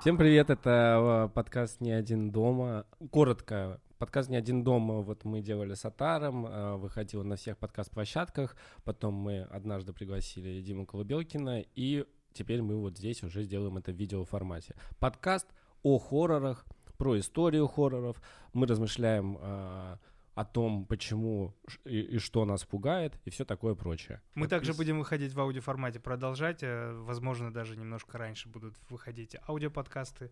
Всем привет, это э, подкаст «Не один дома». Коротко, подкаст «Не один дома» вот мы делали с Атаром, э, выходил на всех подкаст-площадках, потом мы однажды пригласили Диму Колубелкина, и теперь мы вот здесь уже сделаем это в видеоформате. Подкаст о хоррорах, про историю хорроров. Мы размышляем э, о том, почему и, и что нас пугает, и все такое прочее. Мы Подпис... также будем выходить в аудиоформате, продолжать. Э, возможно, даже немножко раньше будут выходить аудиоподкасты.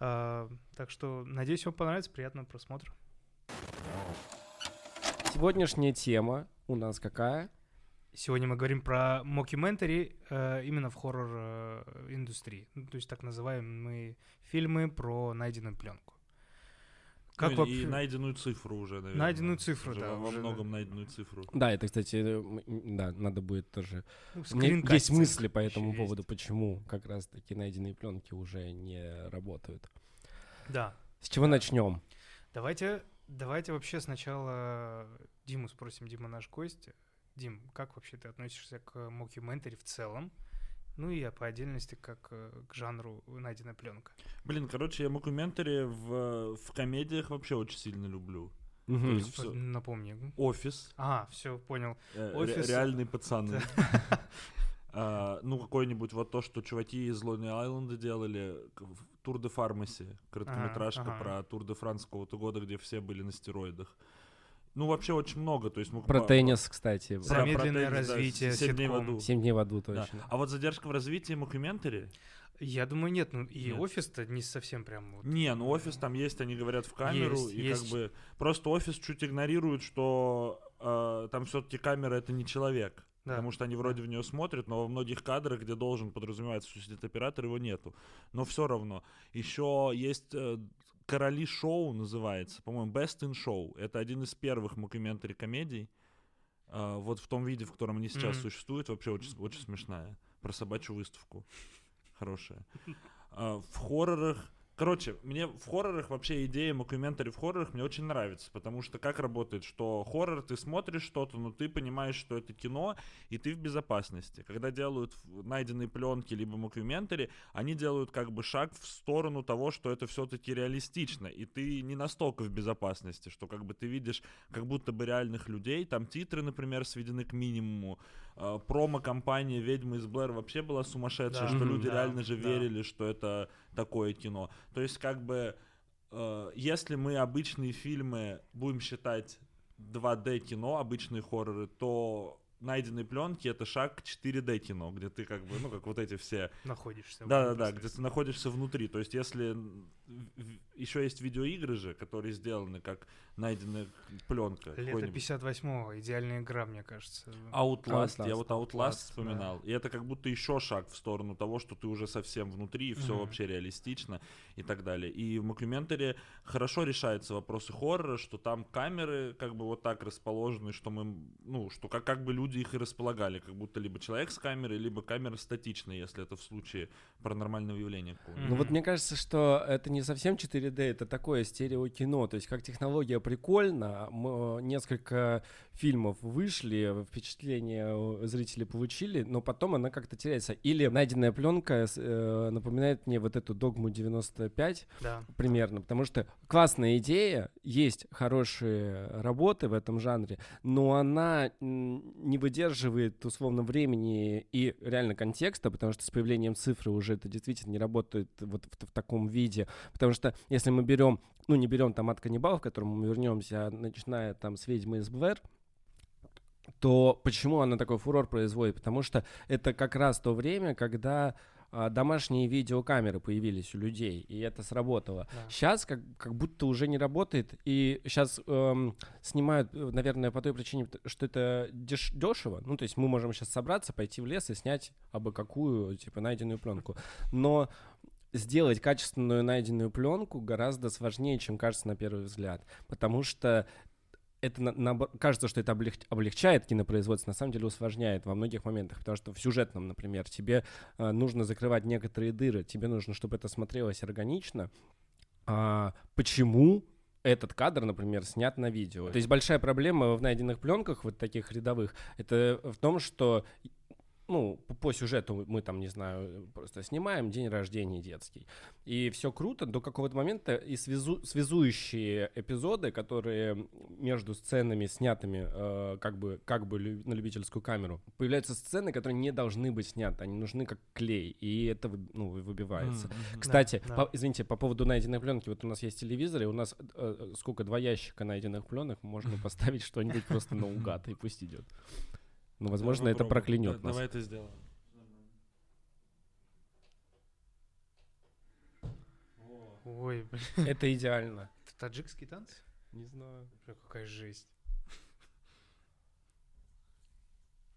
Э, так что, надеюсь, вам понравится. Приятного просмотра. Сегодняшняя тема у нас какая? Сегодня мы говорим про мокюментари э, именно в хоррор-индустрии. ну, то есть так называемые фильмы про найденную пленку. Как ну, вообще? И найденную цифру уже, наверное. Найденную цифру, уже да. Во уже, многом да. найденную цифру. Да, это, кстати, да, надо будет тоже... Ну, У меня есть мысли по этому поводу, есть. почему как раз-таки найденные пленки уже не работают. Да. С чего да. начнем? Давайте, давайте вообще сначала Диму спросим. Дима наш гость. Дим, как вообще ты относишься к мокюментари в целом? Ну и по отдельности как э, к жанру найденная пленка. Блин, короче, я мокументари в, в комедиях вообще очень сильно люблю. Угу. Все... Напомни. Офис. А, все, понял. Э, Офис. Реальные пацаны. А, ну, какой-нибудь вот то, что чуваки из Lonely Island 'а делали, Tour de Pharmacy, короткометражка про Тур де Франс какого-то года, где все были на стероидах. Ну, вообще очень много. То есть мы про теннис, кстати. Замедленное про развитие. Да, 7 дней в аду. 7 дней в аду, точно. Да. А вот задержка в развитии мокюментари? Я думаю, нет. Ну, и офис-то не совсем прям... Вот... Не, ну офис там есть, они говорят в камеру. Есть, и есть. как бы... Просто офис чуть игнорирует, что э, там все-таки камера — это не человек. Да. Потому что они вроде в нее смотрят, но во многих кадрах, где должен подразумеваться, что сидит оператор, его нету. Но все равно. Еще есть э, «Короли шоу» называется, по-моему, «Best in Show». Это один из первых мокюментари комедий. Э, вот в том виде, в котором они сейчас mm-hmm. существуют, вообще очень, очень смешная. Про собачью выставку. Хорошая. Э, в хоррорах Короче, мне в хоррорах вообще идея мокюментари в хоррорах мне очень нравится, потому что как работает, что хоррор, ты смотришь что-то, но ты понимаешь, что это кино, и ты в безопасности. Когда делают найденные пленки либо мокюментари, они делают как бы шаг в сторону того, что это все-таки реалистично, и ты не настолько в безопасности, что как бы ты видишь как будто бы реальных людей, там титры, например, сведены к минимуму, э, промо-компания «Ведьмы из Блэр» вообще была сумасшедшая, да. что люди да, реально же да. верили, что это такое кино. То есть, как бы, э, если мы обычные фильмы будем считать 2D кино, обычные хорроры, то найденные пленки это шаг к 4D кино, где ты как бы, ну, как вот эти все... Находишься. Да, да, да, где ты находишься внутри. То есть, если еще есть видеоигры же, которые сделаны как найденная пленка. Лето 58-го, идеальная игра, мне кажется. Outlast, Outlast. я вот Outlast, Outlast вспоминал. Да. И это как будто еще шаг в сторону того, что ты уже совсем внутри, и все mm-hmm. вообще реалистично и так далее. И в Мокюментаре хорошо решаются вопросы хоррора, что там камеры как бы вот так расположены, что мы, ну, что как, как бы люди их и располагали, как будто либо человек с камерой, либо камера статичная, если это в случае паранормального явления какого-то. Ну вот мне кажется, что это не совсем 4D, это такое стереокино, то есть как технология прикольно, мы, несколько фильмов вышли, впечатление зрители получили, но потом она как-то теряется. Или найденная пленка э, напоминает мне вот эту «Догму 95» да. примерно, потому что классная идея, есть хорошие работы в этом жанре, но она не выдерживает условно времени и реально контекста, потому что с появлением цифры уже это действительно не работает вот в, в таком виде, потому что если мы берем, ну не берем там от каннибалов, к которому мы вернемся, а начиная там с ведьмы из Блэр, то почему она такой фурор производит? Потому что это как раз то время, когда домашние видеокамеры появились у людей, и это сработало. Да. Сейчас как, как будто уже не работает, и сейчас эм, снимают, наверное, по той причине, что это деш дешево. Ну, то есть мы можем сейчас собраться, пойти в лес и снять абы какую, типа, найденную пленку. Но сделать качественную найденную пленку гораздо сложнее, чем кажется на первый взгляд. Потому что это на, на, кажется, что это облег, облегчает кинопроизводство, на самом деле усложняет во многих моментах, потому что в сюжетном, например, тебе э, нужно закрывать некоторые дыры, тебе нужно, чтобы это смотрелось органично. А почему этот кадр, например, снят на видео? То есть большая проблема в найденных пленках, вот таких рядовых, это в том, что ну, по сюжету мы там, не знаю, просто снимаем день рождения детский. И все круто до какого-то момента, и связу, связующие эпизоды, которые между сценами, снятыми э, как, бы, как бы на любительскую камеру, появляются сцены, которые не должны быть сняты, они нужны как клей, и это ну, выбивается. Mm-hmm. Кстати, да, по, да. извините, по поводу найденной пленки, вот у нас есть телевизор, и у нас э, сколько, два ящика найденных пленок, можно поставить что-нибудь просто наугад, и пусть идет. Ну, возможно, это проклянет нас. Давай это сделаем. Ой, блин. Это идеально. Это таджикские танцы? Не знаю. Бля, какая жесть.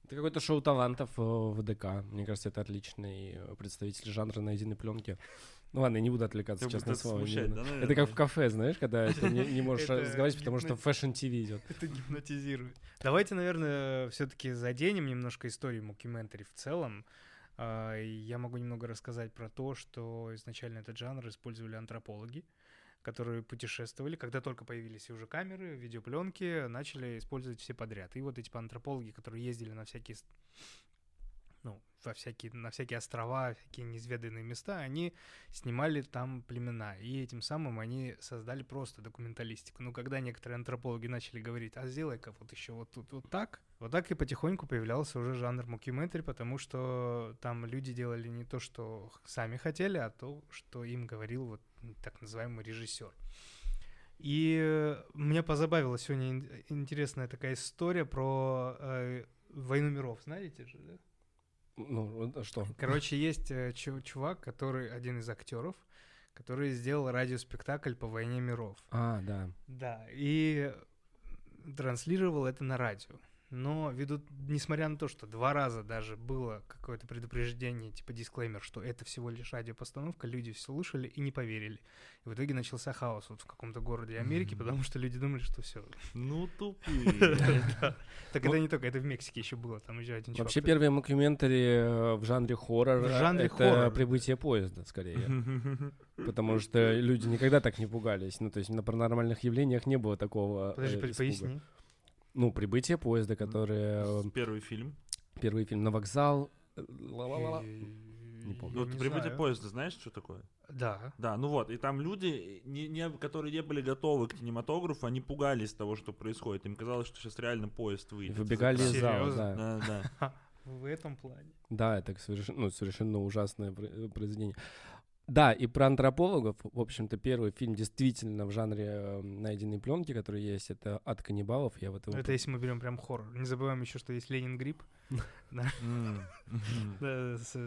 Это какой-то шоу талантов э, в ДК. Мне кажется, это отличный э, представитель жанра найденной пленки. Ну ладно, я не буду отвлекаться, Ты честное слово. Смущать, да, это как в кафе, знаешь, когда ты не, не можешь разговаривать, потому что Fashion TV идет. Это гипнотизирует. Давайте, наверное, все-таки заденем немножко историю мокюментари в целом. А, я могу немного рассказать про то, что изначально этот жанр использовали антропологи, которые путешествовали, когда только появились уже камеры, видеопленки, начали использовать все подряд. И вот эти антропологи, которые ездили на всякие во всякие, на всякие острова, всякие неизведанные места, они снимали там племена. И этим самым они создали просто документалистику. Но когда некоторые антропологи начали говорить, а сделай-ка вот еще вот тут вот так, вот так и потихоньку появлялся уже жанр мокюментари, потому что там люди делали не то, что сами хотели, а то, что им говорил вот так называемый режиссер. И меня позабавила сегодня интересная такая история про э, «Войну миров», знаете же, да? Ну, что? Короче, есть э, чувак, который один из актеров, который сделал радиоспектакль по войне миров. А, да. Да, и транслировал это на радио но ввиду, несмотря на то, что два раза даже было какое-то предупреждение, типа дисклеймер, что это всего лишь радиопостановка, люди все слушали и не поверили. И в итоге начался хаос вот в каком-то городе Америки, mm-hmm. потому что люди думали, что все. Ну, тупые. Так это не только, это в Мексике еще было, там еще один Вообще первые мокюментари э, в жанре хоррор, в жанре это прибытие поезда, скорее. Потому что люди никогда так не пугались. Ну, то есть на паранормальных явлениях не было такого Подожди, э, поясни. Ну, «Прибытие поезда», который... Э, первый фильм. Первый фильм «На вокзал». Не помню. Вот «Прибытие поезда» знаешь, что такое? Да. Да, ну вот, и там люди, не, не, которые не были готовы к кинематографу, они пугались того, что происходит. Им казалось, что сейчас реально поезд выйдет. Выбегали из зала, да. да, да. В этом плане. Да, это совершенно, ну, совершенно ужасное произведение. Да, и про антропологов, в общем-то, первый фильм действительно в жанре э, найденной пленки, который есть, это «От каннибалов». Я вот его... Это если мы берем прям хоррор. Не забываем еще, что есть «Ленин Грипп».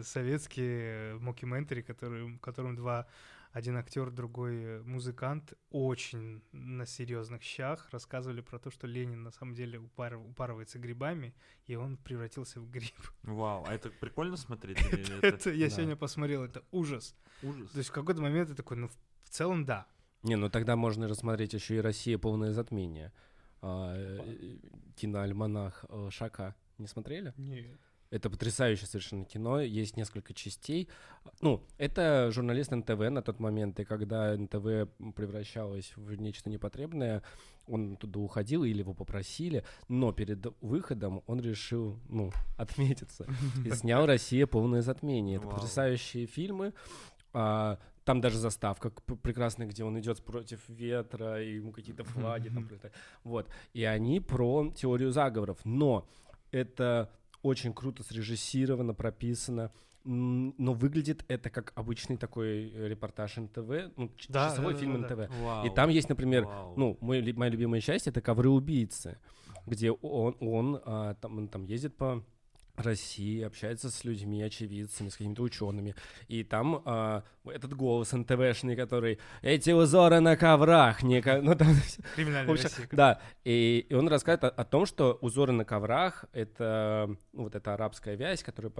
Советские мокюментари, которым два один актер, другой э, музыкант очень на серьезных щах рассказывали про то, что Ленин на самом деле упар, упарывается грибами, и он превратился в гриб. Вау, а это прикольно смотреть? это, я сегодня посмотрел, это ужас. Ужас. То есть в какой-то момент я такой, ну в целом да. Не, ну тогда можно рассмотреть еще и «Россия. Полное затмение». А, э, киноальманах э, Шака. Не смотрели? Нет. Это потрясающее совершенно кино, есть несколько частей. Ну, это журналист НТВ на тот момент, и когда НТВ превращалось в нечто непотребное, он туда уходил или его попросили, но перед выходом он решил, ну, отметиться. И снял «Россия. Полное затмение». Это потрясающие фильмы. А, там даже заставка прекрасная, где он идет против ветра, и ему какие-то флаги там. Вот. И они про теорию заговоров. Но это очень круто срежиссировано, прописано. Но выглядит это как обычный такой э, репортаж НТВ, ну, да, часовой да, фильм да, НТВ. Да. И там есть, например, Вау. ну, мой, моя любимая часть это ковры убийцы, где он, он а, там, там ездит по России, общается с людьми, очевидцами, с какими-то учеными. И там э, этот голос НТВшный, который «Эти узоры на коврах!» не, ну, там, Криминальная общем, Россия. Да, и, и он рассказывает о, о том, что узоры на коврах — это ну, вот эта арабская вязь, которая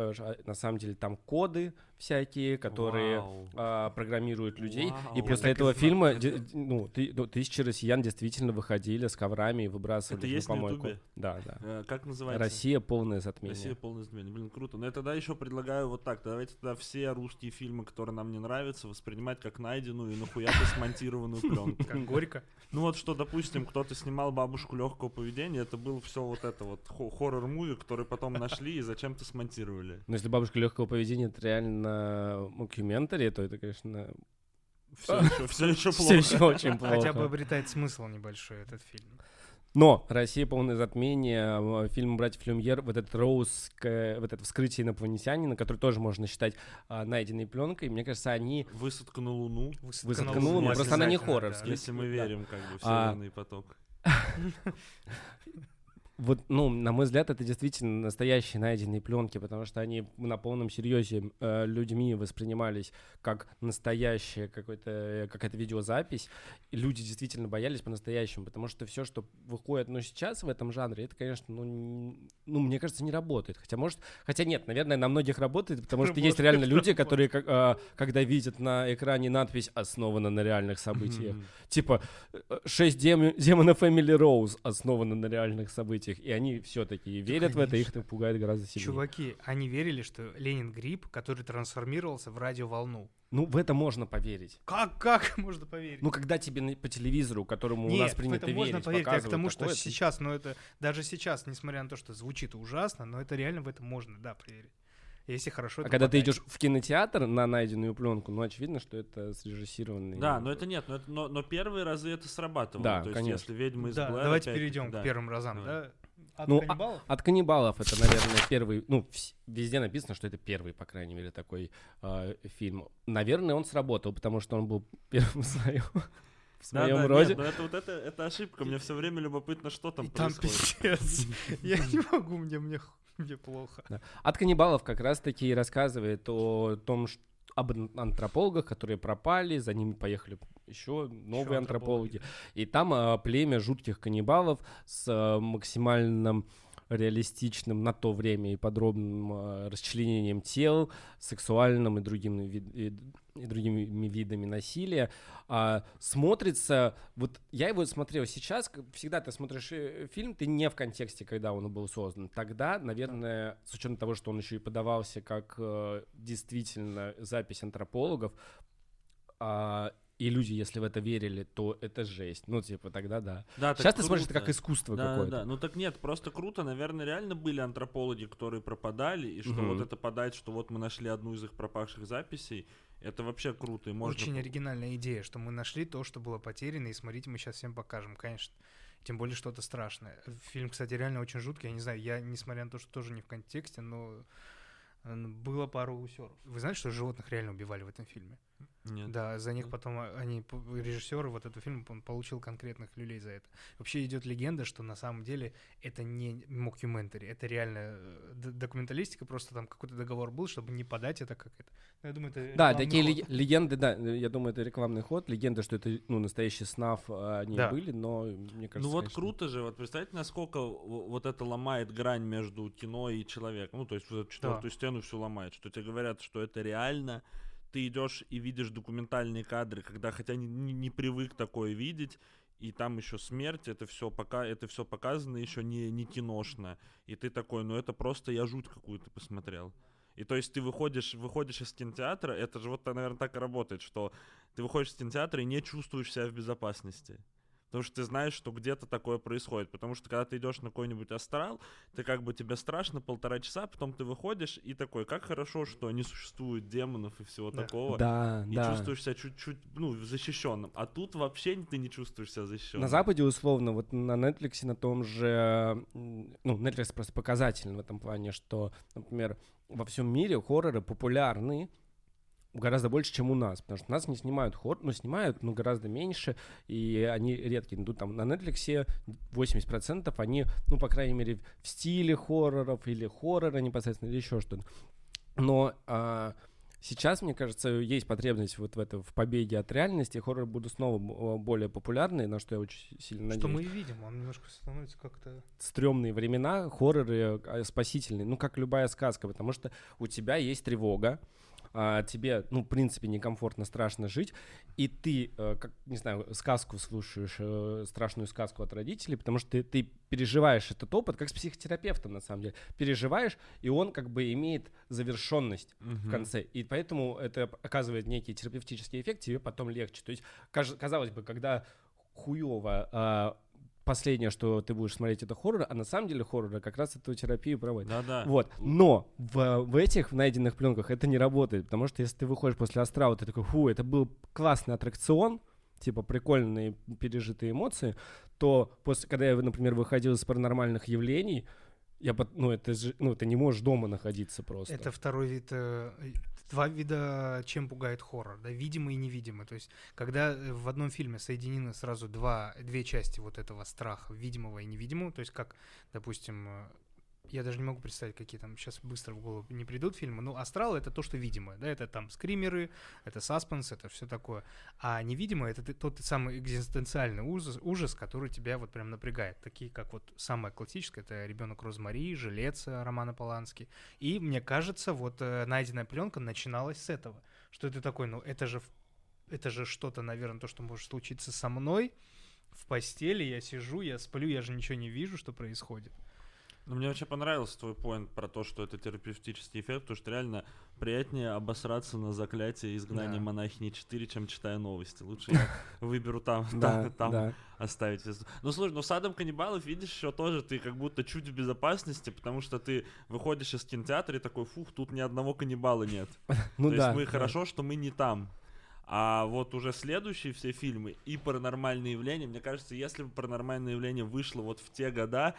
на самом деле там коды, всякие, которые а, программируют людей. Вау. И после этого фильма ну, ты, ну, тысячи россиян действительно выходили с коврами и выбрасывали Это есть помойку. На да, да. Э, как называется? Россия полное затмение. Россия полное затмение. Блин, круто. Но я тогда еще предлагаю вот так. Давайте тогда все русские фильмы, которые нам не нравятся, воспринимать как найденную и нахуя-то смонтированную пленку. Как горько. Ну вот что, допустим, кто-то снимал бабушку легкого поведения, это был все вот это вот horror movie, который потом нашли и зачем-то смонтировали. Но если бабушка легкого поведения это реально мокюментари, то это, конечно, все еще, все еще плохо. Все еще очень плохо. Хотя бы обретает смысл небольшой этот фильм. Но «Россия. Полное затмение», фильм «Братьев Люмьер», вот этот Розуэлл, вот это «Вскрытие инопланетянина», который тоже можно считать а, найденной пленкой, мне кажется, они... «Высадка на Луну». «Высадка, Высадка на Луну», просто она не хоррор. Да. Если мы верим как бы в «Северный а... поток». вот, ну, на мой взгляд, это действительно настоящие найденные пленки, потому что они на полном серьезе э, людьми воспринимались как настоящая какой-то, э, какая-то видеозапись. И люди действительно боялись по-настоящему, потому что все, что выходит, ну, сейчас в этом жанре, это, конечно, ну, ну мне кажется, не работает. Хотя, может, хотя нет, наверное, на многих работает, потому что есть реально люди, которые, э, когда видят на экране надпись «основана на реальных событиях», типа «шесть демонов Эмили Роуз основаны на реальных событиях», этих, и они все-таки верят конечно. в это, их это пугает гораздо сильнее. Чуваки, они верили, что Ленин гриб, который трансформировался в радиоволну. Ну, в это можно поверить. Как, как можно поверить? Ну, когда тебе по телевизору, которому Нет, у нас принято в это можно верить, поверить. Я к тому, что такое, сейчас, но это даже сейчас, несмотря на то, что звучит ужасно, но это реально в это можно, да, поверить. Если хорошо. А когда подать. ты идешь в кинотеатр на найденную пленку, ну очевидно, что это срежиссированный. Да, но это нет, но, это, но, но первые разы это срабатывало. Да, То конечно. есть, если ведьмы из да, Блэр, Давайте опять, перейдем да. к первым разам, да. да? От ну, а, каннибалов? А, от каннибалов это, наверное, первый. Ну, везде написано, что это первый, по крайней мере, такой э, фильм. Наверное, он сработал, потому что он был первым в своем. В своем да, да, роде. Нет, но это вот это, это ошибка. Мне все время любопытно, что там И происходит. Там пиздец. Я не могу, мне, мне, мне плохо. Да. От каннибалов как раз-таки и рассказывает о том, что об антропологах, которые пропали, за ними поехали еще новые еще антропологи. антропологи. И там а, племя жутких каннибалов с а, максимальным реалистичным на то время и подробным э, расчленением тел, сексуальным и, другим, и, и, другими видами насилия. А, смотрится, вот я его смотрел сейчас, всегда ты смотришь э, фильм, ты не в контексте, когда он был создан. Тогда, наверное, с учетом того, что он еще и подавался как э, действительно запись антропологов, а, и люди, если в это верили, то это жесть. Ну, типа, тогда да. да Сейчас ты смотришь это как искусство да, какое-то. Да, ну так нет, просто круто. Наверное, реально были антропологи, которые пропадали, и что угу. вот это подать, что вот мы нашли одну из их пропавших записей, это вообще круто. И можно... Очень оригинальная идея, что мы нашли то, что было потеряно, и смотрите, мы сейчас всем покажем, конечно. Тем более что-то страшное. Фильм, кстати, реально очень жуткий. Я не знаю, я, несмотря на то, что тоже не в контексте, но было пару усеров. Вы знаете, что животных реально убивали в этом фильме? Нет. Да, за них потом а, они, режиссер вот этого фильма, он получил конкретных люлей за это. Вообще идет легенда, что на самом деле это не мокюментари, это реально э, документалистика, просто там какой-то договор был, чтобы не подать это как это. Ну, я думаю, это да, такие ход. легенды, да, я думаю, это рекламный ход, легенда, что это ну, настоящий снафф а, они да. были, но мне кажется... Ну вот конечно... круто же, вот представьте, насколько вот это ломает грань между кино и человеком, ну то есть вот эту четвертую да. стену все ломает, что тебе говорят, что это реально, ты идешь и видишь документальные кадры, когда хотя не, не, привык такое видеть, и там еще смерть, это все пока это все показано еще не, не киношно. И ты такой, ну это просто я жуть какую-то посмотрел. И то есть ты выходишь, выходишь из кинотеатра, это же вот, наверное, так и работает, что ты выходишь из кинотеатра и не чувствуешь себя в безопасности. Потому что ты знаешь, что где-то такое происходит. Потому что когда ты идешь на какой-нибудь астрал, ты как бы тебе страшно полтора часа, потом ты выходишь и такой, как хорошо, что не существует демонов и всего да. такого. Да, и да. чувствуешь себя чуть-чуть, ну, защищенным. А тут вообще ты не чувствуешь себя защищенным. На Западе, условно, вот на Netflix на том же, ну, Netflix просто показательный в этом плане, что, например, во всем мире хорроры популярны, гораздо больше, чем у нас, потому что нас не снимают хоррор, ну, снимают, но гораздо меньше, и они редкие. Ну, там на Netflix 80% они, ну, по крайней мере, в стиле хорроров или хоррора непосредственно, или еще что-то. Но а, сейчас, мне кажется, есть потребность вот в этом, в побеге от реальности, хорроры будут снова более популярны, на что я очень сильно надеюсь. Что мы и видим, он немножко становится как-то... Стрёмные времена, хорроры а, спасительные, ну, как любая сказка, потому что у тебя есть тревога, а, тебе, ну, в принципе, некомфортно, страшно жить, и ты, а, как, не знаю, сказку слушаешь, а, страшную сказку от родителей, потому что ты, ты переживаешь этот опыт, как с психотерапевтом, на самом деле, переживаешь, и он как бы имеет завершенность угу. в конце, и поэтому это оказывает некий терапевтический эффект, тебе потом легче. То есть, казалось бы, когда хуево а, последнее, что ты будешь смотреть, это хоррор, а на самом деле хоррор как раз эту терапию проводит. Да-да. Вот. Но в, в этих в найденных пленках это не работает, потому что если ты выходишь после астрала, ты такой, фу, это был классный аттракцион, типа прикольные пережитые эмоции, то после, когда я, например, выходил из паранормальных явлений, я, ну, это же, ну, ты не можешь дома находиться просто. Это второй вид э, два вида, чем пугает хоррор, да, видимый и невидимый. То есть, когда э, в одном фильме соединены сразу два, две части вот этого страха, видимого и невидимого, то есть, как, допустим, э, я даже не могу представить, какие там сейчас быстро в голову не придут фильмы. Ну, астрал это то, что видимое, да, это там скримеры, это саспенс, это все такое. А невидимое это тот самый экзистенциальный ужас, ужас, который тебя вот прям напрягает. Такие, как вот самое классическое, это ребенок Розмари, Жилец Романа Полански. И мне кажется, вот э, найденная пленка начиналась с этого. Что это такой, ну, это же это же что-то, наверное, то, что может случиться со мной в постели, я сижу, я сплю, я же ничего не вижу, что происходит. Ну, мне вообще понравился твой поинт про то, что это терапевтический эффект, потому что реально приятнее обосраться на заклятие изгнания да. монахини 4, чем читая новости. Лучше я выберу там, там, оставить. Ну, слушай, ну с Адом Каннибалов, видишь, еще тоже ты как будто чуть в безопасности, потому что ты выходишь из кинотеатра и такой, фух, тут ни одного каннибала нет. Ну То есть мы хорошо, что мы не там. А вот уже следующие все фильмы и паранормальные явления, мне кажется, если бы паранормальное явление вышло вот в те года,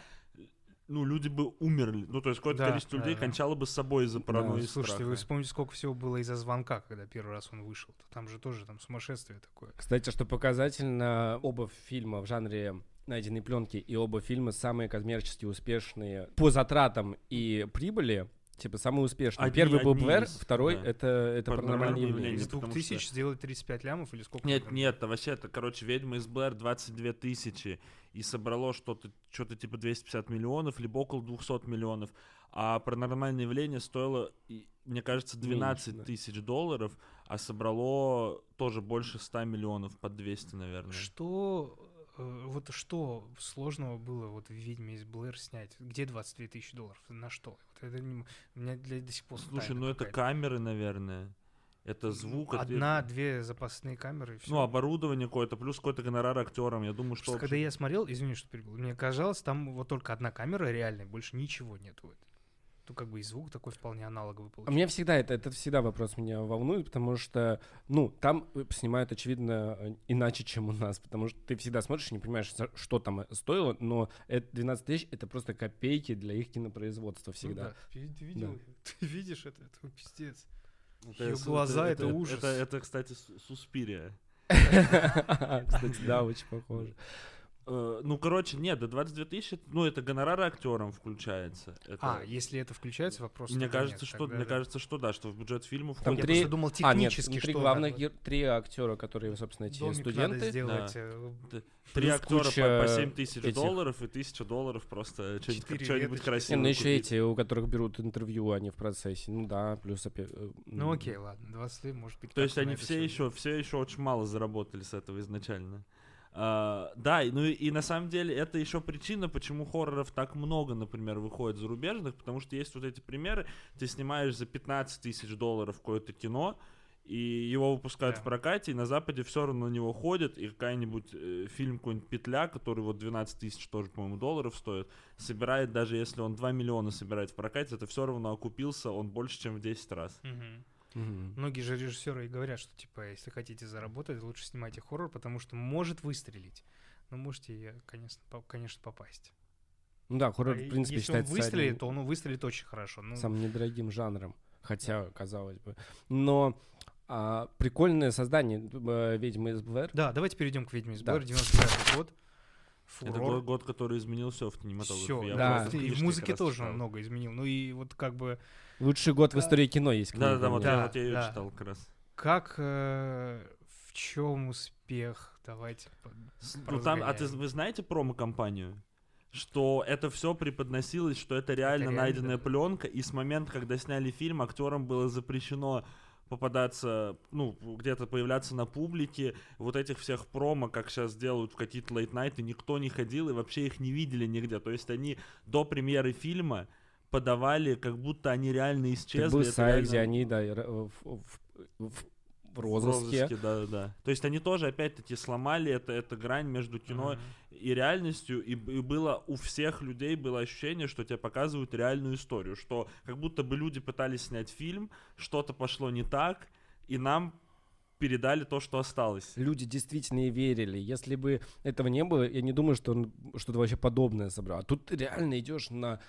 ну, люди бы умерли. Ну, то есть какое-то да, количество да, людей да. кончало бы с собой из-за паранойи да, Слушайте, страха. вы вспомните, сколько всего было из-за звонка, когда первый раз он вышел. Там же тоже там сумасшествие такое. Кстати, что показательно, оба фильма в жанре найденной пленки и оба фильма самые коммерчески успешные по затратам и прибыли Типа самый успешный. Одни, Первый был Блэр, второй да. это, это паранормальное явление. Из двух тысяч что... сделать 35 лямов или сколько? Нет, нет, это вообще, это, короче, «Ведьма из Блэр» 22 тысячи и собрало что-то что-то типа 250 миллионов, либо около 200 миллионов. А паранормальное явление стоило, мне кажется, 12 тысяч долларов, а собрало тоже больше 100 миллионов, под 200, наверное. Что вот что сложного было вот в «Ведьме из Блэр» снять? Где 22 тысячи долларов? На что? Вот это не, у меня для, до сих пор Слушай, ну это камеры, наверное. Это звук. Одна-две это... запасные камеры. Ну, оборудование какое-то, плюс какой-то гонорар актерам. Я думаю, что. Просто, когда я смотрел, извини, что перебил, мне казалось, там вот только одна камера реальная, больше ничего нету то как бы и звук такой вполне аналоговый получается. У меня всегда это, это всегда вопрос меня волнует, потому что, ну, там снимают, очевидно, э, иначе, чем у нас, потому что ты всегда смотришь и не понимаешь, что там стоило, но это 12 тысяч — это просто копейки для их кинопроизводства ну всегда. Ну, да. Ты, видел, да. ты видишь это, это пиздец. Это, Ее глаза — это, это ужас. Это, это, кстати, Суспирия. Кстати, да, очень похоже. Э, ну, короче, нет, до 22 тысячи, ну, это гонорары актерам включается. Это... А, если это включается, вопрос Мне кажется, нет, что, тогда... мне кажется, что да, что в бюджет фильма входит. Там три... Я думал технически, а, нет, три главных, гер... три актера, которые, собственно, эти Домик студенты. Надо сделать. Да. Э, три актера по, по 7 тысяч этих... долларов и тысяча долларов просто что-нибудь красивое. Ну, еще эти, у которых берут интервью, они в процессе. Ну да, плюс опять. Э, ну окей, ладно, 20 лет, может быть. То есть они все еще, все еще очень мало заработали с этого изначально. Uh, да, ну и, и на самом деле это еще причина, почему хорроров так много, например, выходит зарубежных, потому что есть вот эти примеры, ты снимаешь за 15 тысяч долларов какое-то кино, и его выпускают да. в прокате, и на Западе все равно на него ходят, и какая-нибудь э, фильм какой-нибудь «Петля», который вот 12 тысяч тоже, по-моему, долларов стоит, собирает, даже если он 2 миллиона собирает в прокате, это все равно окупился он больше, чем в 10 раз. Угу. Угу. Многие же режиссеры и говорят, что типа, если хотите заработать, лучше снимайте хоррор, потому что может выстрелить. Но можете, конечно, по конечно попасть. Ну да, хоррор, а в принципе, если считается он выстрелит, одним... то он выстрелит очень хорошо. Ну... Самым недорогим жанром, хотя, казалось бы. Но а, прикольное создание э, «Ведьмы из Блэр». Да, давайте перейдем к «Ведьме из Блэр», да. 95 год. Фурор. Это год, год, который изменил все в кинематографе. Все, да. И в музыке тоже он много изменил. Ну и вот как бы Лучший год в истории кино есть. Да, да, вот, да, я, вот я ее читал как раз. Как, э, в чем успех? Давайте. Ну, там, а ты, вы знаете промо-компанию? Что это все преподносилось, что это реально это найденная да. пленка, и с момента, когда сняли фильм, актерам было запрещено попадаться, ну, где-то появляться на публике, вот этих всех промо, как сейчас делают в какие-то лейт-найты, никто не ходил и вообще их не видели нигде. То есть они до премьеры фильма подавали, как будто они реально исчезли. Это был сайт, реально... где они, да, в, в, в, в розыске. В розыске, да, да. То есть они тоже, опять-таки, сломали это, это грань между кино mm-hmm. и реальностью, и, и было у всех людей было ощущение, что тебе показывают реальную историю, что как будто бы люди пытались снять фильм, что-то пошло не так, и нам передали то, что осталось. Люди действительно и верили. Если бы этого не было, я не думаю, что он что-то вообще подобное собрал. А тут реально идешь на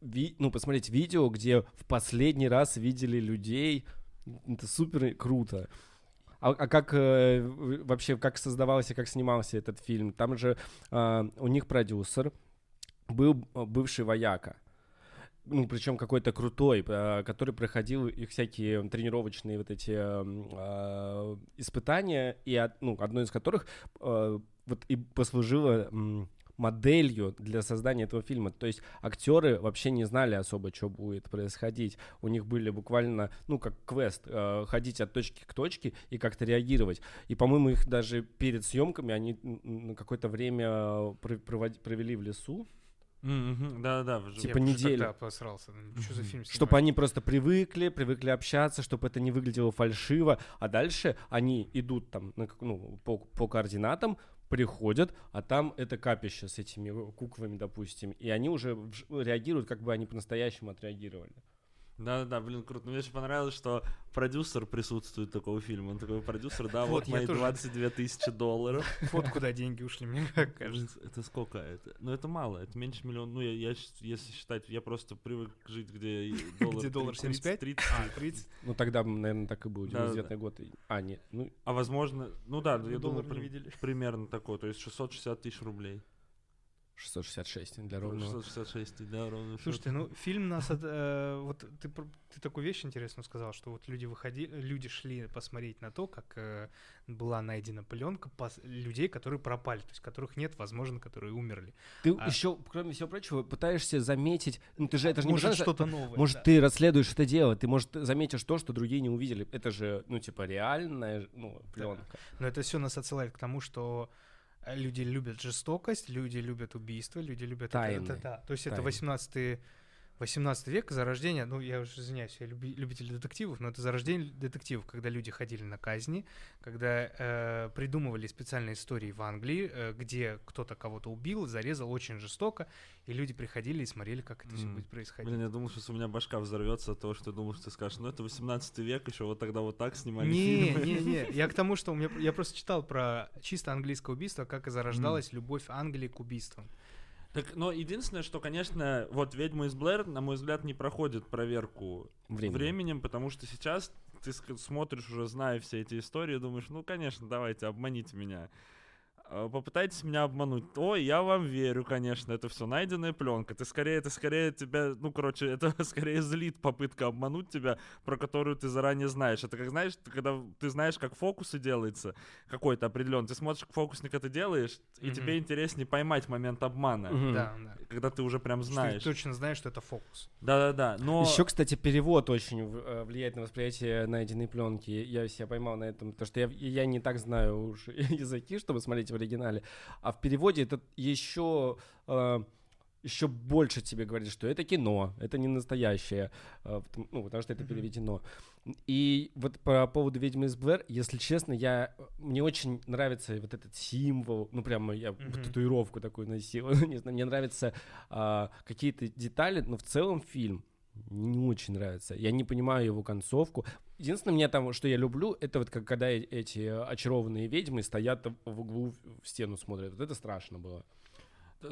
ви, ну, посмотреть видео, где в последний раз видели людей, это супер круто. А, а как э, вообще, как создавался, как снимался этот фильм? Там же э, у них продюсер был э, бывший вояка. Ну, причем какой-то крутой, э, который проходил их всякие тренировочные вот эти э, испытания, и ну, одно из которых э, вот и послужило моделью для создания этого фильма. То есть актеры вообще не знали особо, что будет происходить. У них были буквально, ну, как квест, э, ходить от точки к точке и как-то реагировать. И, по-моему, их даже перед съемками они на какое-то время провели в лесу, Mm-hmm, да, да, типа неделю. посрался. Что за фильм Чтобы они просто привыкли, привыкли общаться, чтобы это не выглядело фальшиво, а дальше они идут там ну, по, по координатам, приходят, а там это капище с этими куклами, допустим, и они уже реагируют, как бы они по-настоящему отреагировали. Да-да-да, блин, круто. Мне очень понравилось, что продюсер присутствует такого фильма. Он такой продюсер, да, вот, вот мои тоже... 22 тысячи долларов. Вот куда деньги ушли, мне кажется. Это сколько? Это, ну, это мало, это меньше миллиона. Ну, я, я если считать, я просто привык жить, где доллар... Где доллар 75? 30, а, 30. Ну, тогда, наверное, так и был, 99 год. А, нет, ну... А возможно, ну да, я думаю, примерно такой, то есть 660 тысяч рублей. 666 для ровного. 666 для ровного. Слушайте, ну фильм нас от, э, вот ты ты такую вещь интересную сказал, что вот люди выходили, люди шли посмотреть на то, как э, была найдена пленка пос, людей, которые пропали, то есть которых нет, возможно, которые умерли. Ты а, еще, кроме всего прочего, пытаешься заметить, ну ты же это же не может что-то новое. Может да. ты расследуешь это дело, ты может заметишь то, что другие не увидели. Это же, ну типа реальная, ну пленка. Да. Но это все нас отсылает к тому, что люди любят жестокость, люди любят убийство, люди любят... Тайны. Это, это, да. То есть Тайны. это 18 18 век, зарождение, ну, я уже извиняюсь, я люби, любитель детективов, но это зарождение детективов, когда люди ходили на казни, когда э, придумывали специальные истории в Англии, э, где кто-то кого-то убил, зарезал очень жестоко, и люди приходили и смотрели, как это mm. все будет происходить. Блин, я думал, что у меня башка взорвется от того, что ты думал, что ты скажешь, ну, это 18 век, еще вот тогда вот так снимали не, фильмы. Не, не, я к тому, что у меня, я просто читал про чисто английское убийство, как и зарождалась mm. любовь Англии к убийствам. Так, но единственное, что, конечно, вот «Ведьма из Блэр», на мой взгляд, не проходит проверку временем, временем потому что сейчас ты смотришь уже, зная все эти истории, думаешь, ну, конечно, давайте, обманите меня. А, попытайтесь меня обмануть. Ой, я вам верю, конечно, это все найденная пленка. Ты скорее, это скорее тебя, ну, короче, это скорее злит попытка обмануть тебя, про которую ты заранее знаешь. Это как, знаешь, когда ты знаешь, как фокусы делается, какой-то определенный, ты смотришь, как фокусник это делаешь, mm-hmm. и тебе интереснее поймать момент обмана. Mm-hmm. Да, да. Когда ты уже прям знаешь. Что ты точно знаешь, что это фокус. Да-да-да, но... Еще, кстати, перевод очень э, влияет на восприятие найденной пленки. Я себя поймал на этом, потому что я, я не так знаю уж языки, чтобы смотреть оригинале, а в переводе это еще э, еще больше тебе говорит, что это кино, это не настоящее, э, ну, потому что это переведено. И вот по поводу «Ведьмы из Блэр», если честно, я, мне очень нравится вот этот символ, ну, прямо я mm-hmm. татуировку такую носил, не знаю, мне нравятся а, какие-то детали, но в целом фильм не очень нравится. Я не понимаю его концовку. Единственное, мне там, что я люблю, это вот как, когда э, эти очарованные ведьмы стоят в углу в стену смотрят. Вот это страшно было.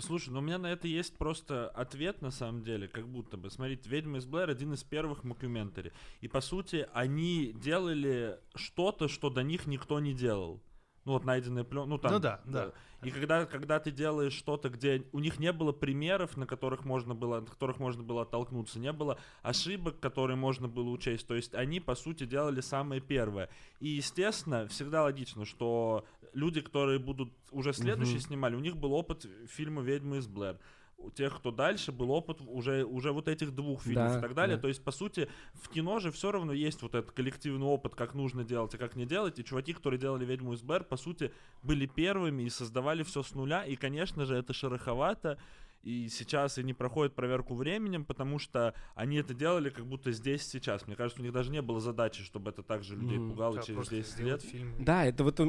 Слушай, ну у меня на это есть просто ответ на самом деле, как будто бы. Смотрите, «Ведьма из Блэр» один из первых мокюментари. И по сути они делали что-то, что до них никто не делал ну вот найденные пленки, ну там. Ну да, да. И когда, когда ты делаешь что-то, где у них не было примеров, на которых можно было, от которых можно было оттолкнуться, не было ошибок, которые можно было учесть. То есть они, по сути, делали самое первое. И, естественно, всегда логично, что люди, которые будут уже следующие mm-hmm. снимали, у них был опыт фильма «Ведьмы из Блэр». У тех, кто дальше, был опыт уже, уже вот этих двух фильмов да, и так далее. Да. То есть, по сути, в кино же все равно есть вот этот коллективный опыт, как нужно делать и как не делать. И чуваки, которые делали «Ведьму из Бэр», по сути, были первыми и создавали все с нуля. И, конечно же, это шероховато и сейчас и не проходят проверку временем, потому что они это делали как будто здесь сейчас. Мне кажется, у них даже не было задачи, чтобы это также людей mm, пугало да, через 10 лет. Фильм. Да, это вот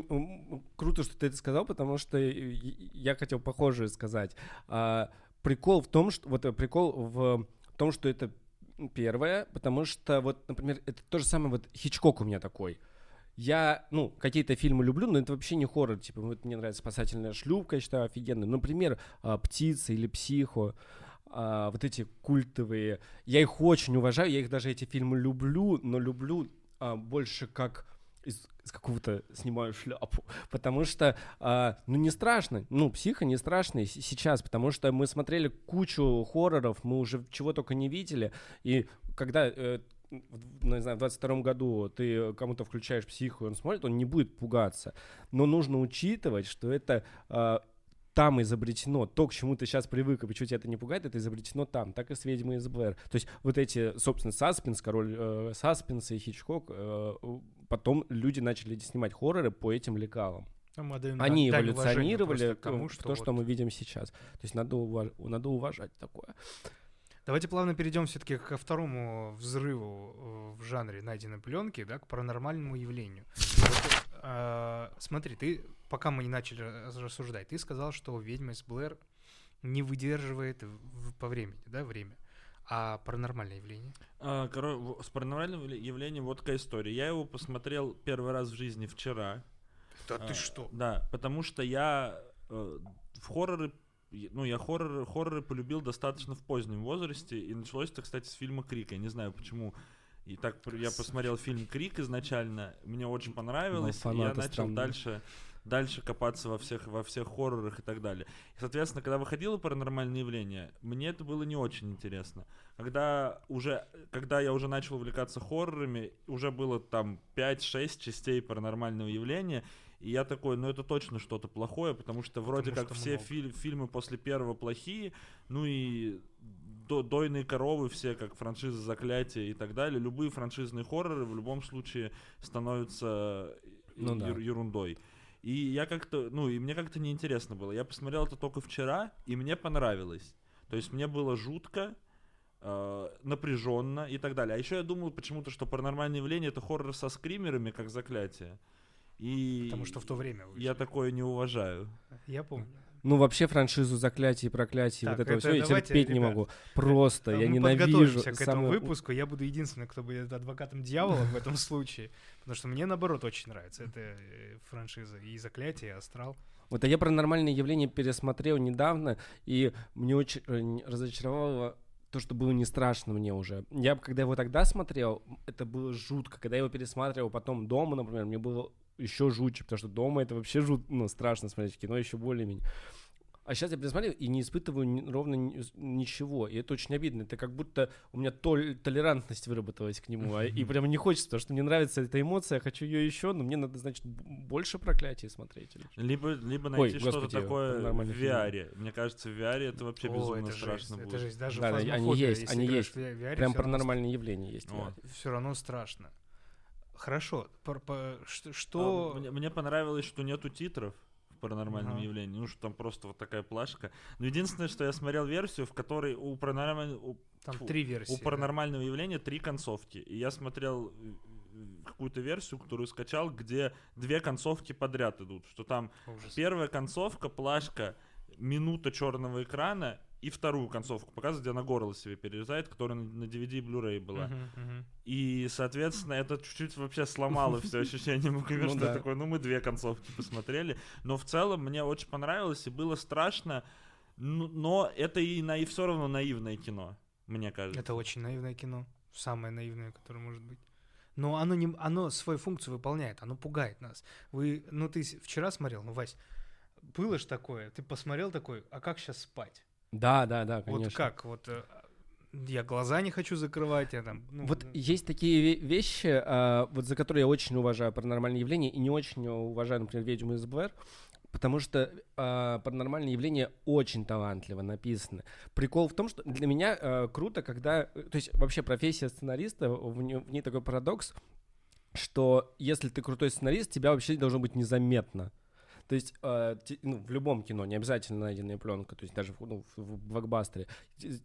круто, что ты это сказал, потому что я хотел похожее сказать. Прикол в том, что вот э, прикол в том, что это первое, потому что вот, например, это то же самое вот Хичкок у меня такой я, ну, какие-то фильмы люблю, но это вообще не хоррор. Типа, вот мне нравится «Спасательная шлюпка», я считаю, офигенный. Например, а, «Птица» или «Психо». А, вот эти культовые. Я их очень уважаю, я их даже, эти фильмы люблю, но люблю а, больше как из, из какого-то снимаю шляпу, потому что, а, ну, не страшно, ну, психо не страшный сейчас, потому что мы смотрели кучу хорроров, мы уже чего только не видели, и когда э, ну, не знаю, в 22 году ты кому-то включаешь психу, и он смотрит, он не будет пугаться. Но нужно учитывать, что это э, там изобретено. То, к чему ты сейчас привык, и почему тебя это не пугает, это изобретено там. Так и с «Ведьмой из Блэр». То есть вот эти, собственно, саспенс, король э, саспенса и Хичкок, э, потом люди начали снимать хорроры по этим лекалам. Они эволюционировали к тому, что в то, вот... что мы видим сейчас. То есть надо, уваж... надо уважать такое. Давайте плавно перейдем все-таки ко второму взрыву э, в жанре найденной пленки, да, к паранормальному явлению. Вот, э, смотри, ты, пока мы не начали рассуждать, ты сказал, что ведьма из Блэр не выдерживает в, по времени, да, время. А паранормальное явление? А, короче, с паранормальным явлением вот такая история. Я его посмотрел первый раз в жизни вчера. Да а, ты что? Да, потому что я э, в хорроры ну, я хорроры, хорроры полюбил достаточно в позднем возрасте, и началось это, кстати, с фильма «Крик». Я не знаю, почему. И так я посмотрел фильм «Крик» изначально, мне очень понравилось, и я начал странные. дальше дальше копаться во всех, во всех хоррорах и так далее. И, соответственно, когда выходило паранормальное явление, мне это было не очень интересно. Когда, уже, когда я уже начал увлекаться хоррорами, уже было там 5-6 частей паранормального явления, и я такой, ну это точно что-то плохое, потому что вроде потому как что все фи- фильмы после первого плохие, ну и до, дойные коровы все, как франшиза заклятия и так далее. Любые франшизные хорроры в любом случае становятся ну, ер- да. ерундой. И я как-то, ну, и мне как-то неинтересно было. Я посмотрел это только вчера, и мне понравилось. То есть мне было жутко, э, напряженно и так далее. А еще я думал почему-то, что паранормальное явление это хоррор со скримерами, как заклятие. И Потому что в то время вышли. Я такое не уважаю. Я помню. Ну, вообще франшизу заклятий и проклятий, так, вот этого это, всего я терпеть ребят, не могу. Просто, я ненавижу. к этому выпуску, я буду единственным, кто будет адвокатом дьявола в этом случае, потому что мне, наоборот, очень нравится эта э, франшиза. И заклятие, и астрал. Вот, а я про нормальные явления пересмотрел недавно, и мне очень э, разочаровало то, что было не страшно мне уже. Я, когда его тогда смотрел, это было жутко. Когда я его пересматривал потом дома, например, мне было еще жутче, потому что дома это вообще жут, ну, страшно смотреть кино, еще более-менее. А сейчас я пересмотрел и не испытываю ровно ничего. И это очень обидно. Это как будто у меня толь, толерантность выработалась к нему. А, и прямо не хочется, потому что мне нравится эта эмоция, я хочу ее еще, но мне надо, значит, больше проклятий смотреть. Либо, либо найти что-то такое в VR. Фильм. Мне кажется, в VR это вообще О, безумно это страшно жесть, будет. Это жесть. Даже да, они есть, они есть. VR, Прям паранормальные явления есть. Все равно страшно. Хорошо. Что... что... А, мне, мне понравилось, что нету титров в паранормальном ага. явлении. Ну, что там просто вот такая плашка. Но единственное, что я смотрел версию, в которой у паранормального... Там фу, три версии. У паранормального да. явления три концовки. И я смотрел какую-то версию, которую скачал, где две концовки подряд идут. Что там Ужас. первая концовка, плашка, минута черного экрана, и вторую концовку показывает, где она горло себе перерезает, которая на DVD и Blu-ray была. Uh-huh, uh-huh. И, соответственно, это чуть-чуть вообще сломало все ощущение мукомер, ну, что да. такое, ну мы две концовки посмотрели. Но в целом мне очень понравилось и было страшно, но это и, на, и все равно наивное кино, мне кажется. Это очень наивное кино, самое наивное, которое может быть. Но оно, не, оно свою функцию выполняет, оно пугает нас. Вы, ну ты вчера смотрел, ну, Вась, было ж такое, ты посмотрел такой, а как сейчас спать? Да, да, да, конечно. Вот как, вот э, я глаза не хочу закрывать, я там. Ну, вот ну. есть такие вещи, а, вот за которые я очень уважаю паранормальные явления и не очень уважаю, например, ведьму из Блэр, Потому что э, паранормальные явления очень талантливо написаны. Прикол в том, что для меня э, круто, когда... То есть вообще профессия сценариста, в, ней, в ней такой парадокс, что если ты крутой сценарист, тебя вообще должно быть незаметно. То есть э, ну, в любом кино, не обязательно найденная пленка, то есть даже в, ну, в, в блокбастере,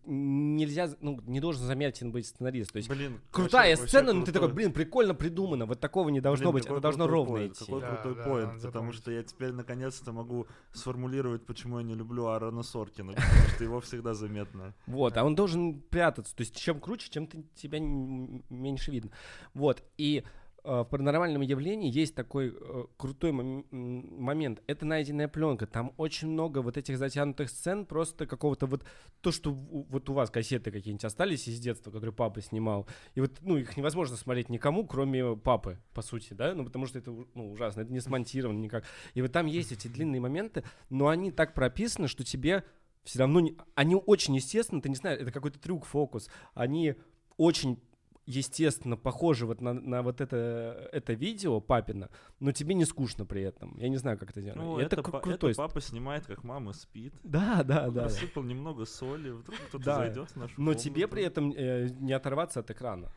нельзя, ну, не должен заметен быть сценарист. То есть блин, крутая вообще, сцена, вообще но ты такой, блин, прикольно придумано, вот такого не должно блин, быть, это должно ровно поинт, идти. Какой да, крутой да, поинт, да, потому что я теперь наконец-то могу сформулировать, почему я не люблю Аарона Соркина, потому что его всегда заметно. Вот, а он должен прятаться, то есть чем круче, чем ты, тебя меньше видно. Вот, и Э, в паранормальном явлении есть такой э, крутой мом- момент. Это найденная пленка. Там очень много вот этих затянутых сцен, просто какого-то вот то, что вот у вас кассеты какие-нибудь остались из детства, которые папа снимал. И вот, ну, их невозможно смотреть никому, кроме папы, по сути, да, ну, потому что это, ну, ужасно, это не смонтировано никак. И вот там есть эти длинные моменты, но они так прописаны, что тебе все равно, не... они очень естественно, ты не знаешь, это какой-то трюк, фокус. Они очень естественно, похоже вот на, на вот это, это видео папина, но тебе не скучно при этом. Я не знаю, как это делать. Ну, это, это, крутой. это папа снимает, как мама спит. Да, да, Он да. Рассыпал да. немного соли, вдруг кто-то да. зайдет в нашу Но комнату. тебе при этом э, не оторваться от экрана.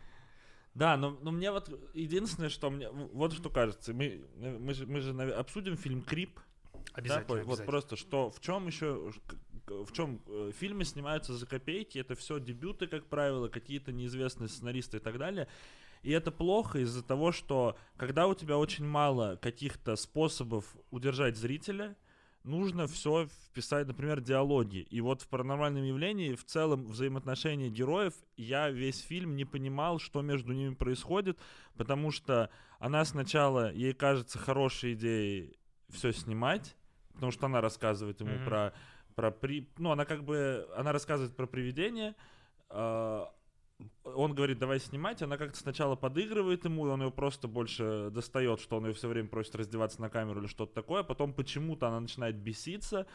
Да, но, но мне вот единственное, что мне... Вот что кажется. Мы, мы, же, мы же обсудим фильм «Крип», Обязательно, да, обязательно. Вот просто что, в чем еще, в чем э, фильмы снимаются за копейки, это все дебюты, как правило, какие-то неизвестные сценаристы и так далее. И это плохо из-за того, что когда у тебя очень мало каких-то способов удержать зрителя, нужно все вписать, например, диалоги. И вот в паранормальном явлении в целом взаимоотношения героев я весь фильм не понимал, что между ними происходит, потому что она сначала, ей кажется хорошей идеей все снимать, потому что она рассказывает ему mm-hmm. про про при, ну она как бы она рассказывает про привидение. Э, он говорит, давай снимать, она как-то сначала подыгрывает ему, он ее просто больше достает, что он ее все время просит раздеваться на камеру или что-то такое, потом почему-то она начинает беситься, а,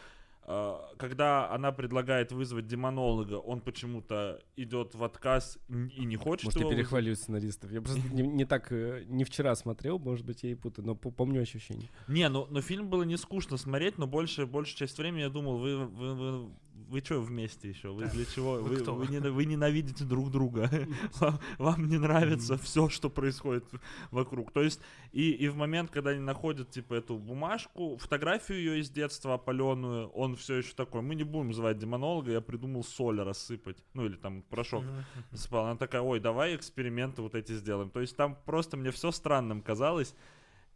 когда она предлагает вызвать демонолога, он почему-то идет в отказ и не хочет Может, его я перехвалю сценаристов. Я просто не, не так, э, не вчера смотрел, может быть, я и путаю, но помню ощущение. Не, ну, но фильм было не скучно смотреть, но больше, большую часть времени я думал, вы, вы, вы вы что вместе еще? Вы для чего? Вы, вы, вы, не, вы ненавидите друг друга. вам, вам не нравится все, что происходит вокруг. То есть, и, и в момент, когда они находят, типа, эту бумажку, фотографию ее из детства опаленную, он все еще такой, мы не будем звать демонолога, я придумал соль рассыпать. Ну, или там порошок спал. Она такая, ой, давай эксперименты вот эти сделаем. То есть, там просто мне все странным казалось.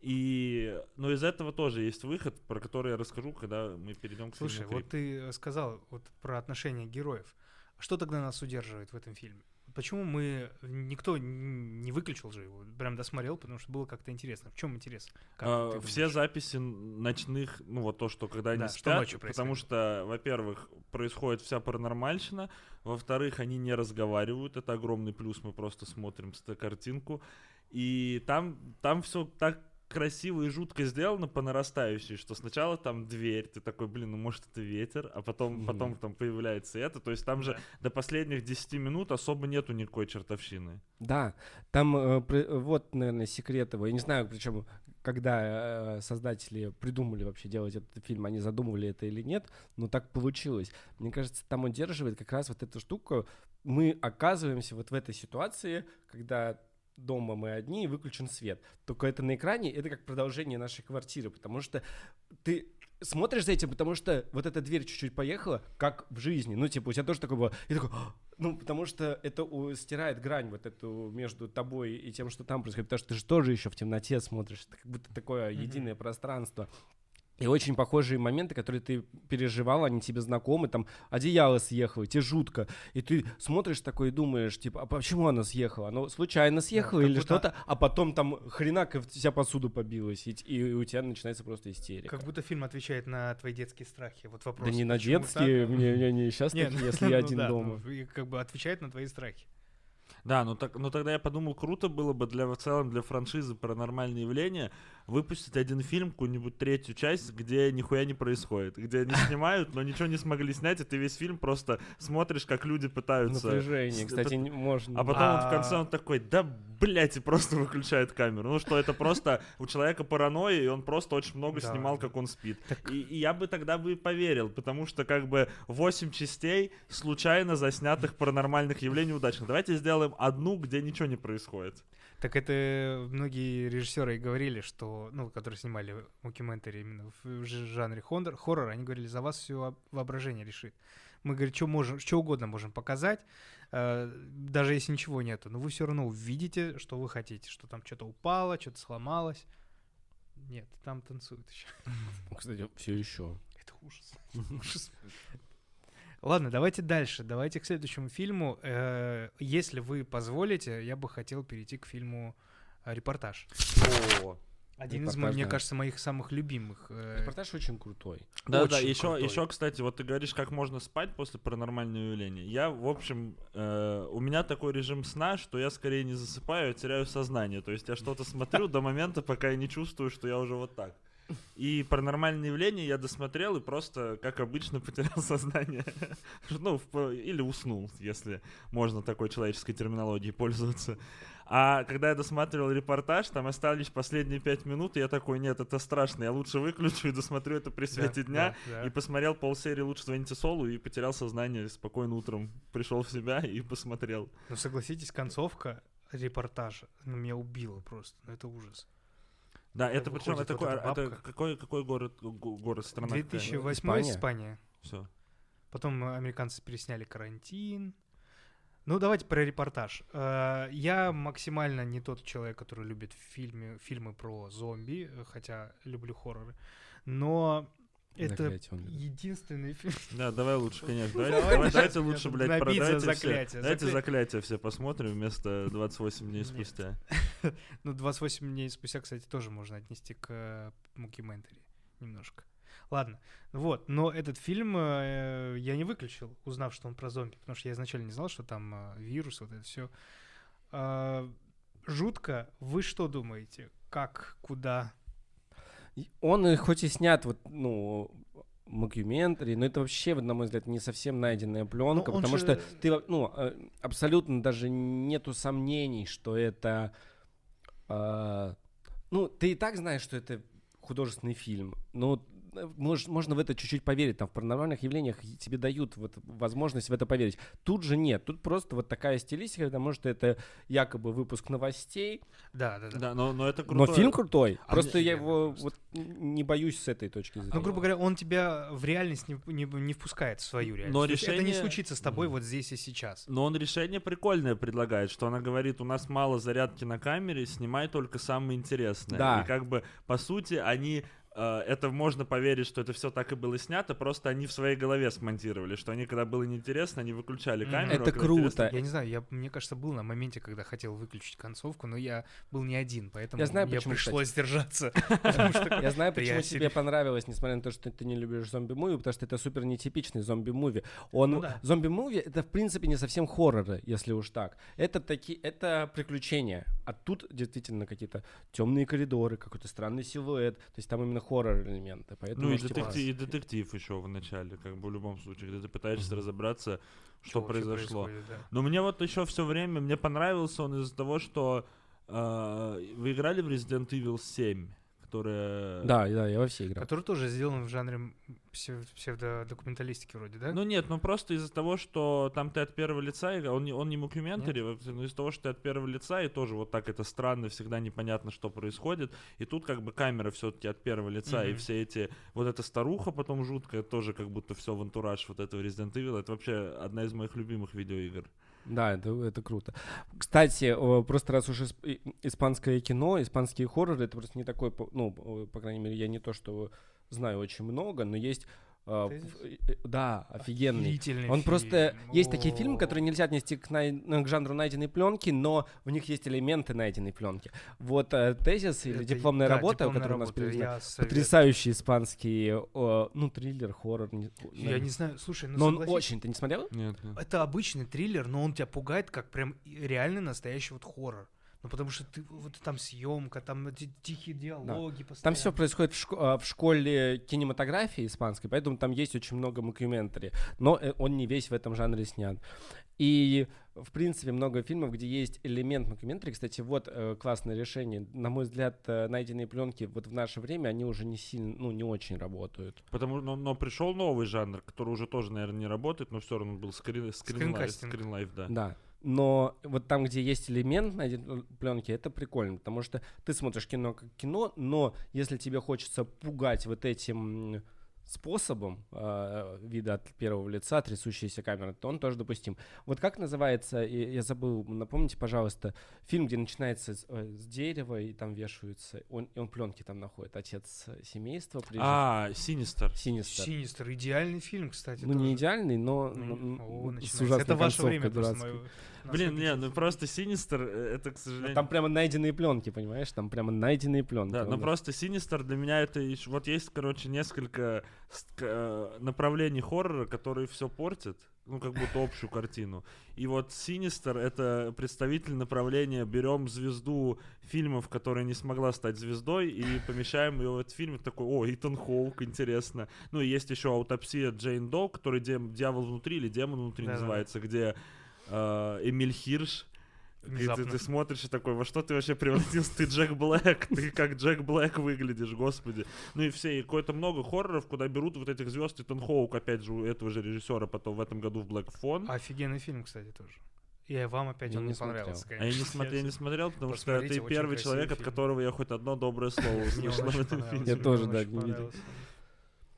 И, но из этого тоже есть выход, про который я расскажу, когда мы перейдем к Слушай, вот ты сказал вот про отношения героев. Что тогда нас удерживает в этом фильме? Почему мы никто не выключил же его, прям досмотрел, потому что было как-то интересно. В чем интерес? А, все записи ночных, ну вот то, что когда они да, спят, что потому что, во-первых, происходит вся паранормальщина, во-вторых, они не разговаривают, это огромный плюс, мы просто смотрим картинку, и там там все так красиво и жутко сделано по нарастающей, что сначала там дверь, ты такой, блин, ну может это ветер, а потом, mm-hmm. потом там появляется это, то есть там же до последних 10 минут особо нету никакой чертовщины. Да, там э, при, вот, наверное, секрет его, я не знаю, причем когда э, создатели придумали вообще делать этот фильм, они задумывали это или нет, но так получилось. Мне кажется, там удерживает как раз вот эту штуку. Мы оказываемся вот в этой ситуации, когда дома мы одни и выключен свет. Только это на экране, это как продолжение нашей квартиры, потому что ты смотришь за этим, потому что вот эта дверь чуть-чуть поехала, как в жизни. Ну, типа, у тебя тоже такое было. И такой, «А!» ну, потому что это у, стирает грань вот эту между тобой и тем, что там происходит. Потому что ты же тоже еще в темноте смотришь. Это как будто такое mm-hmm. единое пространство. И очень похожие моменты, которые ты переживал, они тебе знакомы, там одеяло съехало, тебе жутко. И ты смотришь такой и думаешь, типа, а почему оно съехало? Оно случайно съехало да, или будто... что-то, а потом там хренак и вся посуда побилась, и, и у тебя начинается просто истерика. Как будто фильм отвечает на твои детские страхи. Вот вопрос. Да не на детские, мне, мне, не сейчас, если я ну один дома. Как бы отвечает на твои страхи. Да, ну так, ну тогда я подумал, круто было бы для в целом для франшизы паранормальные явления выпустить один фильм, какую-нибудь третью часть, где нихуя не происходит, где они снимают, но ничего не смогли снять, и ты весь фильм просто смотришь, как люди пытаются. Напряжение, кстати, можно. А потом в конце он такой, да, блядь, и просто выключает камеру. Ну что, это просто у человека паранойя, и он просто очень много снимал, как он спит. И, и я бы тогда бы поверил, потому что как бы 8 частей случайно заснятых паранормальных явлений удачных. Давайте сделаем одну, где ничего не происходит. Так это многие режиссеры и говорили, что, ну, которые снимали мокюментари именно в жанре хоррор, хоррор, они говорили, за вас все воображение решит. Мы, говорим, что, можем, что угодно можем показать, э, даже если ничего нету, но вы все равно увидите, что вы хотите, что там что-то упало, что-то сломалось. Нет, там танцуют еще. Кстати, все еще. Это ужас. Ужас. Ладно, давайте дальше. Давайте к следующему фильму. Э, если вы позволите, я бы хотел перейти к фильму э, «Репортаж». О, один из, мне да. кажется, моих самых любимых. Э, Репортаж очень крутой. Да, очень да. Еще, еще, кстати, вот ты говоришь, как можно спать после паранормального явления. Я, в общем, э, у меня такой режим сна, что я скорее не засыпаю, а теряю сознание. То есть я что-то смотрю до момента, пока я не чувствую, что я уже вот так. И паранормальные явления я досмотрел и просто, как обычно, потерял сознание. ну, или уснул, если можно такой человеческой терминологией пользоваться. А когда я досматривал репортаж, там остались последние пять минут, и я такой, нет, это страшно, я лучше выключу и досмотрю это при свете да, дня. Да, да. И посмотрел полсерии «Лучше звоните Солу» и потерял сознание спокойно утром. Пришел в себя и посмотрел. Ну, согласитесь, концовка репортажа ну, меня убила просто. Ну, это ужас. Да, это причем это, какой, это какой, какой город, город, страна? 2008 Испания. Испания. Все. Потом американцы пересняли карантин. Ну, давайте про репортаж. Э, я максимально не тот человек, который любит фильмы, фильмы про зомби, хотя люблю хорроры. Но это единственный фильм. Да, давай лучше, конечно. Давай, давай, давайте лучше, блядь, про, давайте, заклятие. Все, давайте заклятие все посмотрим вместо 28 дней спустя. Ну, 28 дней спустя, кстати, тоже можно отнести к Мукиментари немножко. Ладно, вот, но этот фильм э, я не выключил, узнав, что он про зомби, потому что я изначально не знал, что там э, вирус, вот это все. Э, а, жутко. Вы что думаете? Как, куда? Он хоть и снят вот, ну, мокюментари, но это вообще, на мой взгляд, не совсем найденная пленка, ну, потому же... что ты, ну, э, абсолютно даже нету сомнений, что это, э, ну, ты и так знаешь, что это художественный фильм, но мож, можно в это чуть-чуть поверить, там в паранормальных явлениях тебе дают вот возможность в это поверить. Тут же нет, тут просто вот такая стилистика, потому что это якобы выпуск новостей. Да, да, да. да но, но это крутой. Но фильм крутой. А просто мне... я его вот не боюсь с этой точки зрения. Ну, грубо говоря, он тебя в реальность не, не, не впускает в свою реальность. Но решение... Это не случится с тобой вот здесь и сейчас. Но он решение прикольное предлагает, что она говорит, у нас мало зарядки на камере, снимай только самое интересное. Да. И как бы, по сути, они это можно поверить, что это все так и было снято, просто они в своей голове смонтировали, что они, когда было неинтересно, они выключали камеру. Это а круто. Интересно... Я не знаю, я, мне кажется, был на моменте, когда хотел выключить концовку, но я был не один, поэтому я знаю, мне почему, пришлось кстати. держаться. Я знаю, почему тебе понравилось, несмотря на то, что ты не любишь зомби-муви, потому что это супер нетипичный зомби-муви. Он ну зомби-муви это в принципе не совсем хорроры, если уж так. Это такие, это приключения. А тут действительно какие-то темные коридоры, какой-то странный силуэт. То есть там именно хоррор элементы. Поэтому ну и детектив, и детектив еще в начале, как бы в любом случае, где ты пытаешься mm-hmm. разобраться, что, что произошло. Да. Но мне вот еще все время, мне понравился он из-за того, что э, вы играли в Resident Evil 7? Которая... Да, да, я во все играл. Который тоже сделан в жанре псевдодокументалистики вроде, да? Ну нет, ну просто из-за того, что там ты от первого лица, он не, он не мокюментари, но из-за того, что ты от первого лица, и тоже вот так это странно, всегда непонятно, что происходит. И тут как бы камера все-таки от первого лица, mm-hmm. и все эти... Вот эта старуха потом жуткая, тоже как будто все в антураж вот этого Resident Evil. Это вообще одна из моих любимых видеоигр. Да, это, это круто. Кстати, просто раз уж испанское кино, испанские хорроры, это просто не такой, ну, по крайней мере, я не то, что знаю очень много, но есть Uh, да, офигенный. Он фильм. просто... Есть такие фильмы, которые нельзя отнести к, най... Ну, к жанру найденной пленки, но в них есть элементы найденной пленки. Вот uh, тезис или Это, дипломная да, работа, дипломная которая работа, у нас переведена, потрясающий испанский, ну, триллер, хоррор. Не, Я не знаю, слушай, ну Но он очень... Ты не смотрел? Нет, нет. Это обычный триллер, но он тебя пугает как прям реальный настоящий вот хоррор. Ну, потому что ты вот там съемка, там эти тихие диалоги да. Там все происходит в, шко- а, в школе кинематографии испанской, поэтому там есть очень много мокюментари, но э, он не весь в этом жанре снят. И, в принципе, много фильмов, где есть элемент мокюментари. Кстати, вот э, классное решение. На мой взгляд, э, найденные пленки вот в наше время, они уже не сильно, ну, не очень работают. Потому но, но пришел новый жанр, который уже тоже, наверное, не работает, но все равно был скрин, скрин, скрин, да. Да но вот там, где есть элемент на пленке, это прикольно, потому что ты смотришь кино как кино, но если тебе хочется пугать вот этим способом э, вида от первого лица, трясущейся камеры, то он тоже допустим. Вот как называется, я забыл, напомните, пожалуйста, фильм, где начинается с, э, с дерева и там вешаются, он, и он пленки там находит, отец семейства. Прежде... А, Синистер. Синистер. Синистер, идеальный фильм, кстати. Ну, тоже. не идеальный, но ну, О, с ужасной Это ваше время просто Блин, не, ну просто Синистер, э, это, к сожалению... Там прямо найденные пленки, понимаешь? Там прямо найденные пленки. Да, ну просто Синистер для меня это... Вот есть, короче, несколько э, направлений хоррора, которые все портят ну, как будто общую картину. И вот Синистер — это представитель направления «берем звезду фильмов, которая не смогла стать звездой, и помещаем ее в этот фильм». Такой, о, Итан Хоук, интересно. Ну, и есть еще «Аутопсия Джейн Доу», который «Дьявол внутри» или «Демон внутри» да, называется, да. где э, Эмиль Хирш. И ты, ты смотришь и такой, во что ты вообще превратился? Ты Джек Блэк, ты как Джек Блэк выглядишь, господи. Ну и все, и какое-то много хорроров, куда берут вот этих звезд, и Тон Хоук, опять же, у этого же режиссера потом в этом году в Black Phone. Офигенный фильм, кстати, тоже. И вам опять я он не, не понравился, конечно. А я не, смотрел, я не смотрел, потому что ты первый человек, фильм. от которого я хоть одно доброе слово услышал в этом фильме. Я тоже, да, не видел.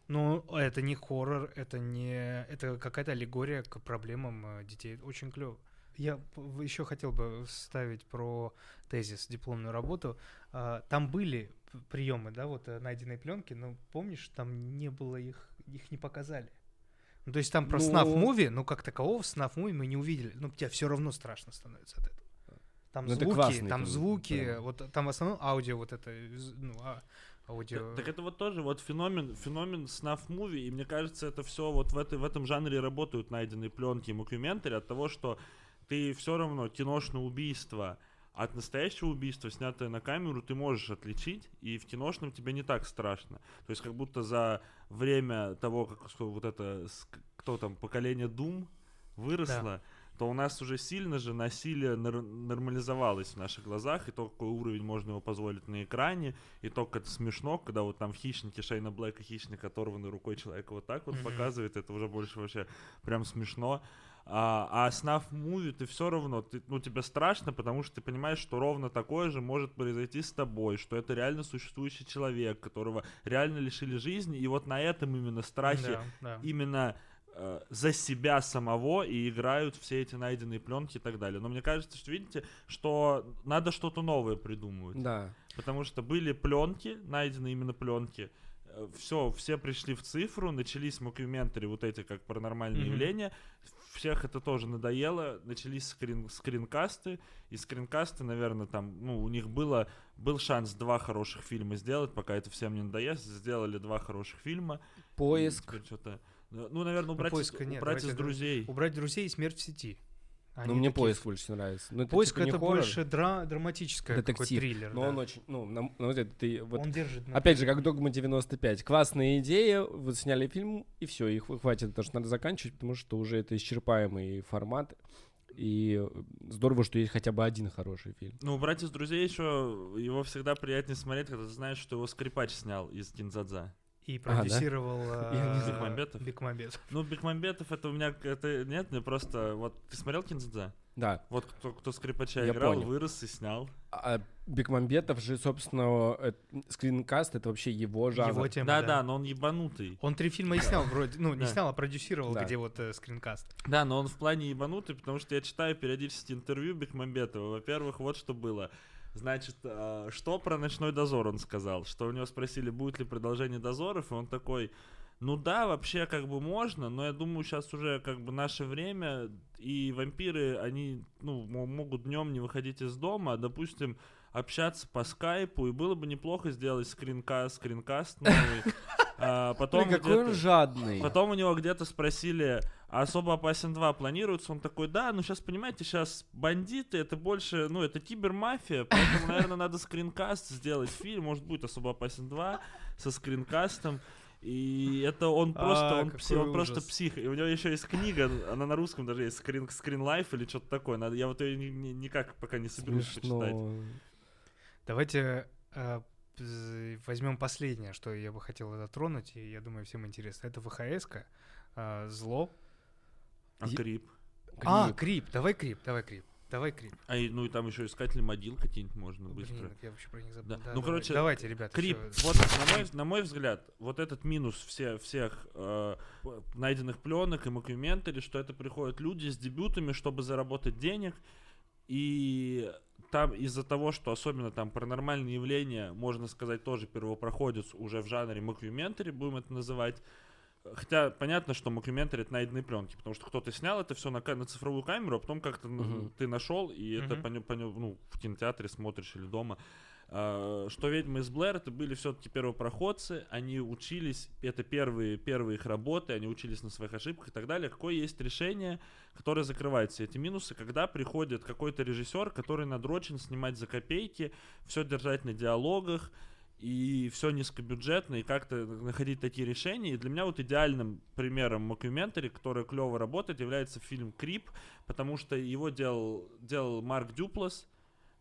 Ну, это не хоррор, это не... Это какая-то аллегория к проблемам э, детей. Очень клево. Я еще хотел бы вставить про тезис, дипломную работу. А, там были приемы, да, вот э, найденные пленки, но помнишь, там не было их, их не показали. Ну, то есть там про ну... snuff movie, ну как такового snuff movie мы не увидели. Ну, тебе все равно страшно становится от этого. Там ну, звуки, там звуки, прям. вот там в основном аудио вот это, ну, а, аудио. Так, так это вот тоже вот феномен, феномен snuff movie, и мне кажется, это все вот в, этой, в этом жанре работают найденные пленки и мокюментари от того, что ты все равно киношное убийство от настоящего убийства, снятое на камеру, ты можешь отличить, и в киношном тебе не так страшно. То есть как будто за время того, как вот это, кто там, поколение Doom выросло, да. то у нас уже сильно же насилие нормализовалось в наших глазах, и то, какой уровень можно его позволить на экране, и то, как это смешно, когда вот там в «Хищнике» Шейна Блэка хищник, оторванный рукой человека вот так вот mm-hmm. показывает, это уже больше вообще прям смешно. А, а снаф муви ты все равно, ты, ну тебе страшно, потому что ты понимаешь, что ровно такое же может произойти с тобой, что это реально существующий человек, которого реально лишили жизни, и вот на этом именно страхе, да, да. именно э, за себя самого и играют все эти найденные пленки и так далее. Но мне кажется, что видите, что надо что-то новое придумывать. Да. Потому что были пленки, найдены именно пленки, все, все пришли в цифру, начались мокюментари, вот эти как паранормальные mm-hmm. явления, всех это тоже надоело, начались скрин, скринкасты, и скринкасты, наверное, там, ну, у них было, был шанс два хороших фильма сделать, пока это всем не надоест, сделали два хороших фильма. Поиск. Что-то, ну, наверное, убрать, ну, из, нет, убрать из друзей. Убрать друзей и смерть в сети. Они ну, мне такие... поиск больше нравится. Ну, это поиск типа это хоррор, больше дра- драматическое детектив. триллер. Но да. он очень, ну, на, на взгляд, ты вот. Он держит. Опять же, как Догма 95. Классная идея, вот сняли фильм, и все, их хватит, потому что надо заканчивать, потому что уже это исчерпаемый формат. И здорово, что есть хотя бы один хороший фильм. Ну, «Братья из друзей» еще его всегда приятнее смотреть, когда ты знаешь, что его скрипач снял из Кинзадза и продюсировал а, да? э, Бекмамбетов. Бекмамбетов. Ну, Бекмамбетов это у меня это нет, мне просто вот ты смотрел Кинзадза? Да. Вот кто, кто скрипача Я играл, понял. вырос и снял. А Бекмамбетов же, собственно, э, скринкаст это вообще его жанр. Его тема, да, да, да, но он ебанутый. Он три фильма и снял вроде, ну, не снял, а продюсировал, где вот э, скринкаст. Да, но он в плане ебанутый, потому что я читаю периодически интервью Бекмамбетова. Во-первых, вот что было. Значит, а, что про ночной дозор он сказал? Что у него спросили, будет ли продолжение дозоров, и он такой, Ну да, вообще как бы можно, но я думаю, сейчас уже как бы наше время, и вампиры, они, ну, могут днем не выходить из дома, а, допустим, общаться по скайпу, и было бы неплохо сделать скринкаст, скринкаст новый. А, потом Блин, какой он жадный. Потом у него где-то спросили, а особо опасен 2 планируется? Он такой, да, ну сейчас, понимаете, сейчас бандиты, это больше, ну, это кибермафия, поэтому, наверное, надо скринкаст сделать фильм, может быть, особо опасен 2 со скринкастом. И это он просто, а, он, пси, он просто псих. И у него еще есть книга, она на русском даже есть, Screen, Screen Life или что-то такое. Надо, я вот ее ни, ни, никак пока не соберусь Смешно. почитать. Давайте э, возьмем последнее, что я бы хотел затронуть, и я думаю, всем интересно. Это ВХС-ка, э, зло. А Крип? А, Крип, давай Крип, давай Крип. Давай Крип. А, и, ну и там еще искатели могил какие-нибудь можно Блин, быстро. я вообще про них забыл. Да. Да, ну, давай. короче, давайте, ребята. Крип, еще... вот на мой, на мой взгляд, вот этот минус все, всех э, найденных пленок и мокюментари, что это приходят люди с дебютами, чтобы заработать денег, и там из-за того, что особенно там паранормальные явления, можно сказать, тоже первопроходец уже в жанре мокюментари, будем это называть, Хотя понятно, что мокюментари это найденные пленки, потому что кто-то снял это все на, на цифровую камеру, а потом как-то uh-huh. ты нашел, и uh-huh. это по, по, ну, в кинотеатре смотришь или дома. Uh, что ведьмы из Блэр это были все-таки первопроходцы, они учились, это первые, первые их работы, они учились на своих ошибках и так далее. Какое есть решение, которое закрывает все эти минусы, когда приходит какой-то режиссер, который надрочен снимать за копейки, все держать на диалогах, и все низкобюджетно, и как-то находить такие решения. И для меня вот идеальным примером мокюментари, который клево работает, является фильм «Крип», потому что его делал, делал Марк Дюплас,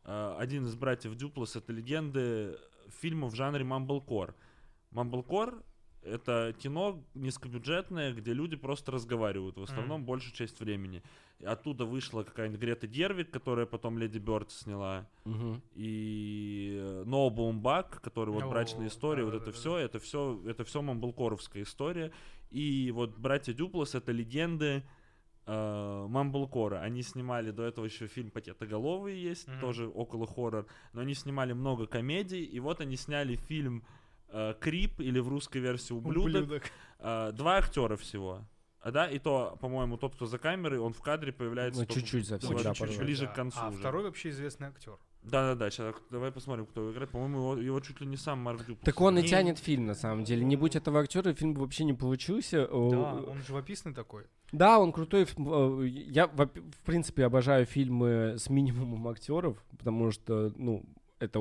один из братьев Дюплас, это легенды фильмов в жанре мамблкор. Мамблкор — это кино низкобюджетное, где люди просто разговаривают, в основном mm. большую часть времени. Оттуда вышла какая-нибудь Грета Дервик, которая потом Леди Бёрд сняла. Угу. И No Boom Back, который вот брачная история, вот это все, это все, это все мамблкоровская история. И вот братья Дюплас это легенды э, Мамблкора. Они снимали до этого еще фильм «Пакетоголовые» есть, mm тоже около хоррор. Но они снимали много комедий. И вот они сняли фильм э, «Крип» или в русской версии «Ублюдок». Ублюдок. Э, два актера всего. А да, и то, по-моему, тот, кто за камерой, он в кадре появляется. Ну, чуть-чуть совсем, да, чуть-чуть ближе да. к концу. А уже. второй вообще известный актер. Да-да-да, сейчас давай посмотрим, кто играет. По-моему, его, его чуть ли не сам Марк Дюпл. Так он и тянет фильм, на самом деле. Не будь этого актера, фильм бы вообще не получился. Да, он живописный такой. Да, он крутой. Э, я, в принципе, обожаю фильмы с минимумом актеров, потому что, ну, это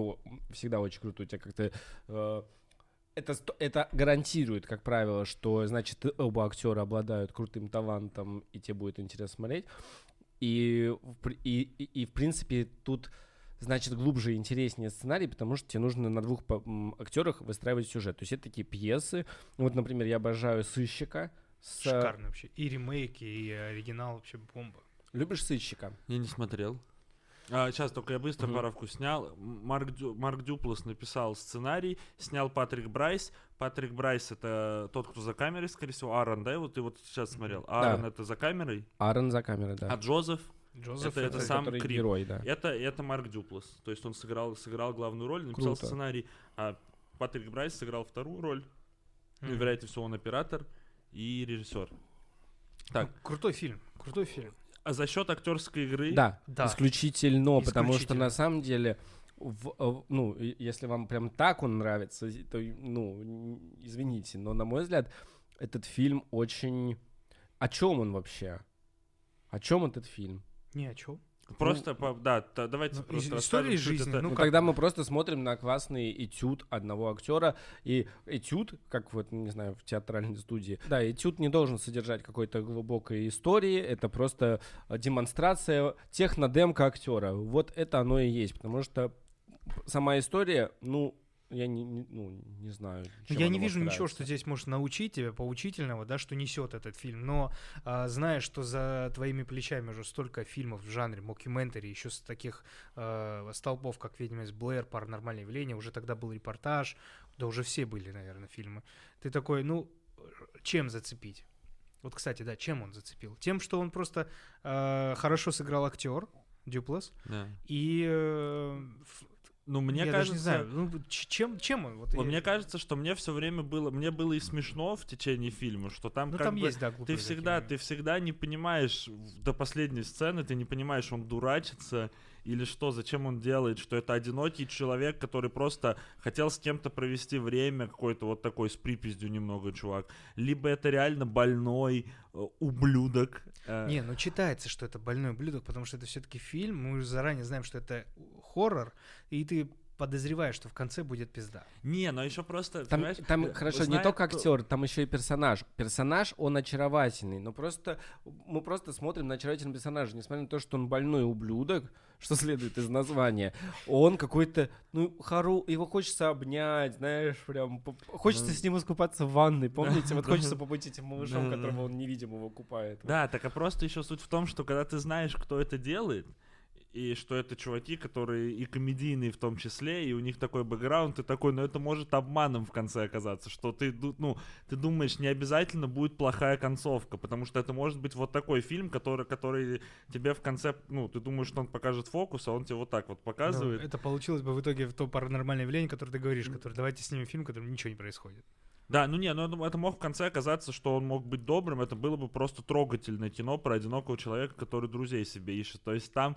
всегда очень круто. У тебя как-то э, это, это гарантирует, как правило, что, значит, оба актера обладают крутым талантом, и тебе будет интересно смотреть. И, и, и, и в принципе, тут, значит, глубже и интереснее сценарий, потому что тебе нужно на двух актерах выстраивать сюжет. То есть это такие пьесы. Вот, например, я обожаю «Сыщика». С... Шикарно вообще. И ремейки, и оригинал вообще бомба. Любишь «Сыщика»? Я не смотрел. А, сейчас только я быстро угу. паровку снял. Марк, Дю, Марк Дюплас написал сценарий, снял Патрик Брайс. Патрик Брайс это тот, кто за камерой, скорее всего. Аарон, да? Вот ты вот сейчас смотрел. Аарон да. это за камерой. Аарон за камерой, да. А Джозеф? Джозеф это, это, сам Крип. герой, да. Это, это Марк Дюплас. То есть он сыграл, сыграл главную роль, написал Круто. сценарий. А Патрик Брайс сыграл вторую роль. Mm-hmm. Ну, вероятнее всего, он оператор и режиссер. Так. Ну, крутой фильм. Крутой фильм. А за счет актерской игры? Да, да. Исключительно, исключительно, потому что на самом деле, в, э, ну, если вам прям так он нравится, то, ну, извините, но на мой взгляд, этот фильм очень... О чем он вообще? О чем этот фильм? Не о чем. Просто, ну, по, да, то, давайте ну, просто история жизни. Это. Ну, ну тогда мы просто смотрим на классный этюд одного актера. И этюд, как вот, не знаю, в театральной студии, да, этюд не должен содержать какой-то глубокой истории. Это просто демонстрация технодемка актера. Вот это оно и есть. Потому что сама история, ну, я не, не, ну, не знаю. Ну, я не вижу ничего, что здесь может научить тебя поучительного, да, что несет этот фильм. Но а, зная, что за твоими плечами уже столько фильмов в жанре мокюментари, еще с таких а, столпов, как «Ведьма из Блэр», «Паранормальное явление», уже тогда был репортаж, да уже все были, наверное, фильмы. Ты такой, ну, чем зацепить? Вот, кстати, да, чем он зацепил? Тем, что он просто э, хорошо сыграл актер, Дюплас, да. и э, Ну, мне я кажется... не знаю, ну, чем, чем он? Вот, вот я... Мне кажется, что мне все время было... Мне было и смешно в течение фильма, что там ну, как там бы... есть, да, ты всегда, ты всегда не понимаешь, до последней сцены ты не понимаешь, он дурачится или что, зачем он делает, что это одинокий человек, который просто хотел с кем-то провести время, какой-то вот такой с припиздью немного чувак, либо это реально больной э, ублюдок. Э. Не, ну читается, что это больной ублюдок, потому что это все-таки фильм, мы уже заранее знаем, что это хоррор, и ты подозреваешь, что в конце будет пизда. Не, но еще просто... Там, там хорошо, знаешь, не только актер, там еще и персонаж. Персонаж, он очаровательный, но просто мы просто смотрим на очаровательного персонажа, несмотря на то, что он больной ублюдок, что следует из названия. Он какой-то, ну, хару, его хочется обнять, знаешь, прям, хочется с ним искупаться в ванной, помните? Вот хочется побыть этим малышом, которого он невидимого купает. Да, так а просто еще суть в том, что когда ты знаешь, кто это делает, и что это чуваки, которые и комедийные в том числе, и у них такой бэкграунд, и такой, но это может обманом в конце оказаться, что ты, ну, ты думаешь, не обязательно будет плохая концовка, потому что это может быть вот такой фильм, который, который тебе в конце, ну, ты думаешь, что он покажет фокус, а он тебе вот так вот показывает. Ну, это получилось бы в итоге в то паранормальное явление, которое ты говоришь, который давайте снимем фильм, в котором ничего не происходит. Да, ну не, ну это мог в конце оказаться, что он мог быть добрым, это было бы просто трогательное кино про одинокого человека, который друзей себе ищет. То есть там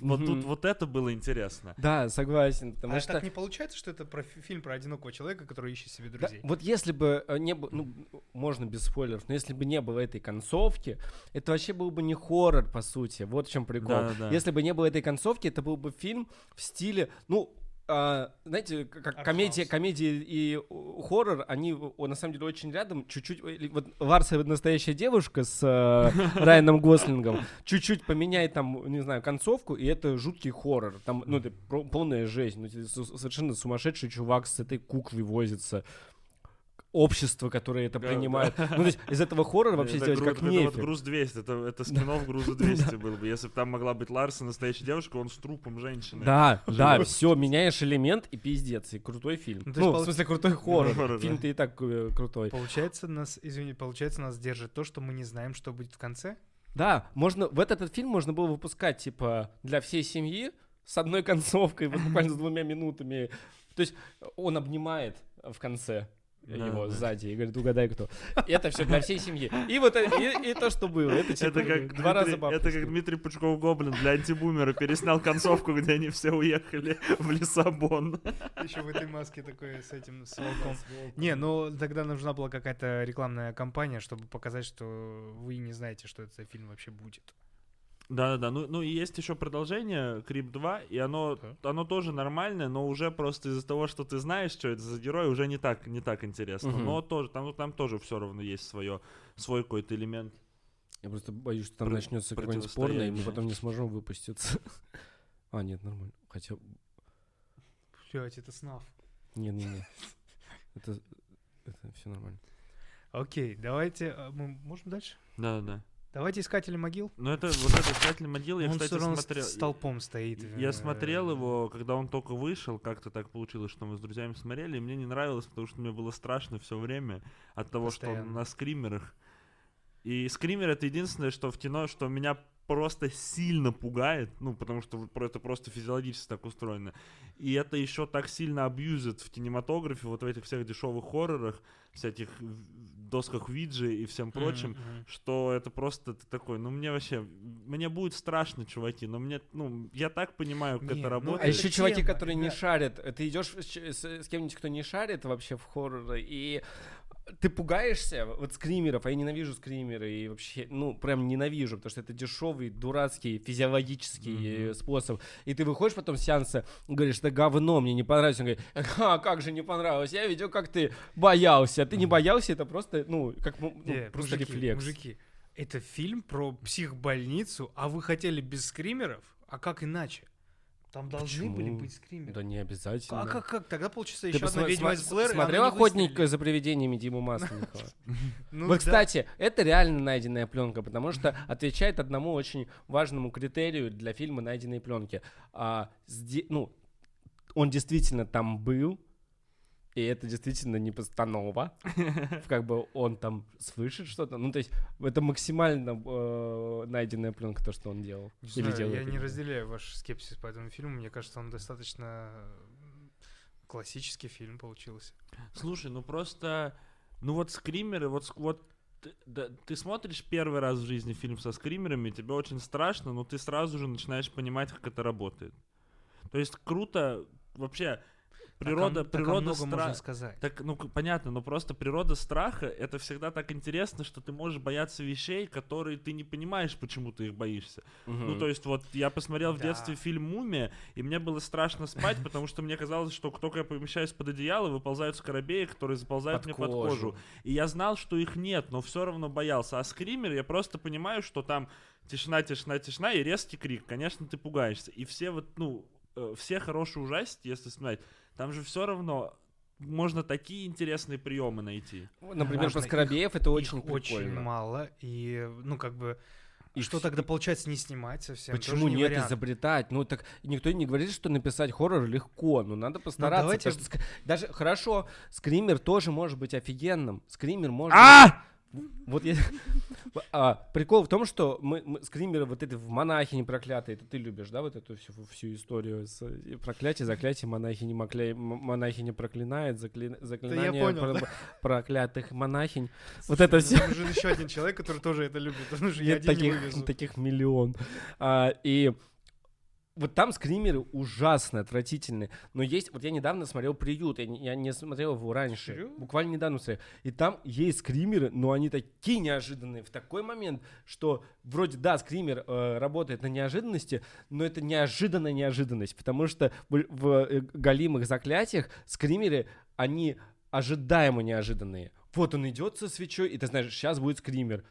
вот mm-hmm. тут вот это было интересно. Да, согласен. Потому а что... так не получается, что это про фильм про одинокого человека, который ищет себе друзей. Да, вот если бы э, не было, ну, можно без спойлеров, но если бы не было этой концовки, это вообще был бы не хоррор, по сути. Вот в чем прикол. Да, да. Если бы не было этой концовки, это был бы фильм в стиле, ну, а, знаете, как комедия, комедия и хоррор, они на самом деле очень рядом. Чуть-чуть, вот Ларса настоящая девушка с э, Райаном Гослингом, чуть-чуть поменяет там, не знаю, концовку, и это жуткий хоррор. Там, ну, это полная жизнь. Ну, совершенно сумасшедший чувак с этой куклой возится общество, которое это принимает. Ну, то есть из этого хоррора вообще сделать как нефиг. Это вот груз 200, это, это спинов груза 200 был бы. Если бы там могла быть Ларса, настоящая девушка, он с трупом женщины. Да, да, все, меняешь элемент и пиздец, и крутой фильм. Ну, ну в смысле, крутой хоррор. Фильм-то и так э, крутой. Получается, нас, извини, получается, нас держит то, что мы не знаем, что будет в конце? Да, можно, в этот, этот фильм можно было выпускать, типа, для всей семьи, с одной концовкой, вот буквально с двумя минутами. То есть он обнимает в конце да, его да. сзади и говорит, угадай кто. Это все для всей семьи. И вот и, и то, что было. Это, типа, это как два Дмитрий, раза Это как Дмитрий Пучков Гоблин для антибумера переснял концовку, где они все уехали в Лиссабон. Еще в этой маске такой с этим с волком. Не, ну тогда нужна была какая-то рекламная кампания, чтобы показать, что вы не знаете, что это за фильм вообще будет. Да-да-да, ну, ну и есть еще продолжение Крип 2, и оно, okay. оно тоже нормальное, но уже просто из-за того, что ты знаешь, что это за герой, уже не так, не так интересно. Uh-huh. Но тоже, там, ну, там тоже все равно есть свое, свой какой-то элемент. Я просто боюсь, что там Про- начнется какой-нибудь спорный, и мы потом не сможем выпуститься. а, нет, нормально. Хотя... Блять, это снав. Не-не-не. Это, это все нормально. Окей, давайте, а, мы можем дальше? Да-да-да. Давайте искатели могил. Ну это вот этот искатель могил, я, он кстати, смотрел. столпом стоит. Я смотрел его, когда он только вышел, как-то так получилось, что мы с друзьями смотрели, и мне не нравилось, потому что мне было страшно все время от того, Постоянно. что он на скримерах. И скример это единственное, что в кино, что меня просто сильно пугает, ну, потому что это просто физиологически так устроено. И это еще так сильно абьюзит в кинематографе, вот в этих всех дешевых хоррорах, всяких досках виджи и всем прочим, mm-hmm. что это просто ты такой, ну мне вообще, мне будет страшно, чуваки, но мне, ну, я так понимаю, как Нет, это ну, работает. Ну, а еще чуваки, которые не шарят, ты идешь с, с, с кем-нибудь, кто не шарит вообще в хорроры, и ты пугаешься вот скримеров, а я ненавижу скримеры и вообще, ну, прям ненавижу, потому что это дешевый, дурацкий, физиологический mm-hmm. способ. И ты выходишь потом с сеанса, говоришь, это говно, мне не понравилось. Он говорит, а как же не понравилось? Я видел, как ты боялся. А ты не боялся, это просто, ну, как ну, не, просто мужики, рефлекс. Мужики, это фильм про психбольницу, а вы хотели без скримеров? А как иначе? Там должны Почему? были быть скримеры. Да не обязательно. А как, как? Тогда получится еще одна ведьма из Блэр. Смотрел «Охотник за привидениями» Диму Масленникова? Ну вот, кстати, это реально найденная пленка, потому что отвечает одному очень важному критерию для фильма «Найденные пленки». А, ну, он действительно там был, и это действительно не постанова, как бы он там слышит что-то, ну то есть это максимально э, найденная пленка то, что он делал. Не знаю, я не разделяю ваш скепсис по этому фильму, мне кажется, он достаточно классический фильм получился. Слушай, ну просто, ну вот скримеры, вот вот ты, да, ты смотришь первый раз в жизни фильм со скримерами, тебе очень страшно, но ты сразу же начинаешь понимать, как это работает. То есть круто вообще природа, так, природа так страха. можно сказать. Так, ну понятно, но просто природа страха это всегда так интересно, что ты можешь бояться вещей, которые ты не понимаешь, почему ты их боишься. Угу. Ну то есть вот я посмотрел в да. детстве фильм Мумия, и мне было страшно спать, потому что мне казалось, что только я помещаюсь под одеяло, выползают скоробеи, которые заползают под мне кожу. под кожу. И я знал, что их нет, но все равно боялся. А скример я просто понимаю, что там тишина, тишина, тишина и резкий крик. Конечно, ты пугаешься. И все вот, ну, э, все хорошие ужастики, если смотреть, там же все равно можно такие интересные приемы найти. Например, про Скоробеев это очень их очень мало, и, ну, как бы, и что тогда получается не снимать совсем? Почему не нет вариант. изобретать? Ну так никто не говорит, что написать хоррор легко, но надо ну, постараться. Ну, давайте... что, даже хорошо, скример тоже может быть офигенным. Скример может. А! Быть вот я... а, прикол в том, что мы, мы скримеры вот это в монахине проклятые, это ты любишь, да, вот эту всю, всю историю с проклятие, заклятие, монахини, макля... монахини проклинает, закли... заклинание да понял, про... да? проклятых монахинь. Слушай, вот это все. Нужен еще один человек, который тоже это любит, потому что я таких, не таких миллион. А, и вот там скримеры ужасно отвратительные. Но есть, вот я недавно смотрел приют, я не, я не смотрел его раньше, Серьезно? буквально недавно смотрел. И там есть скримеры, но они такие неожиданные в такой момент, что вроде да, скример э, работает на неожиданности, но это неожиданная неожиданность, потому что в, в э, галимых заклятиях скримеры они ожидаемо неожиданные. Вот он идет со свечой, и ты знаешь, сейчас будет скример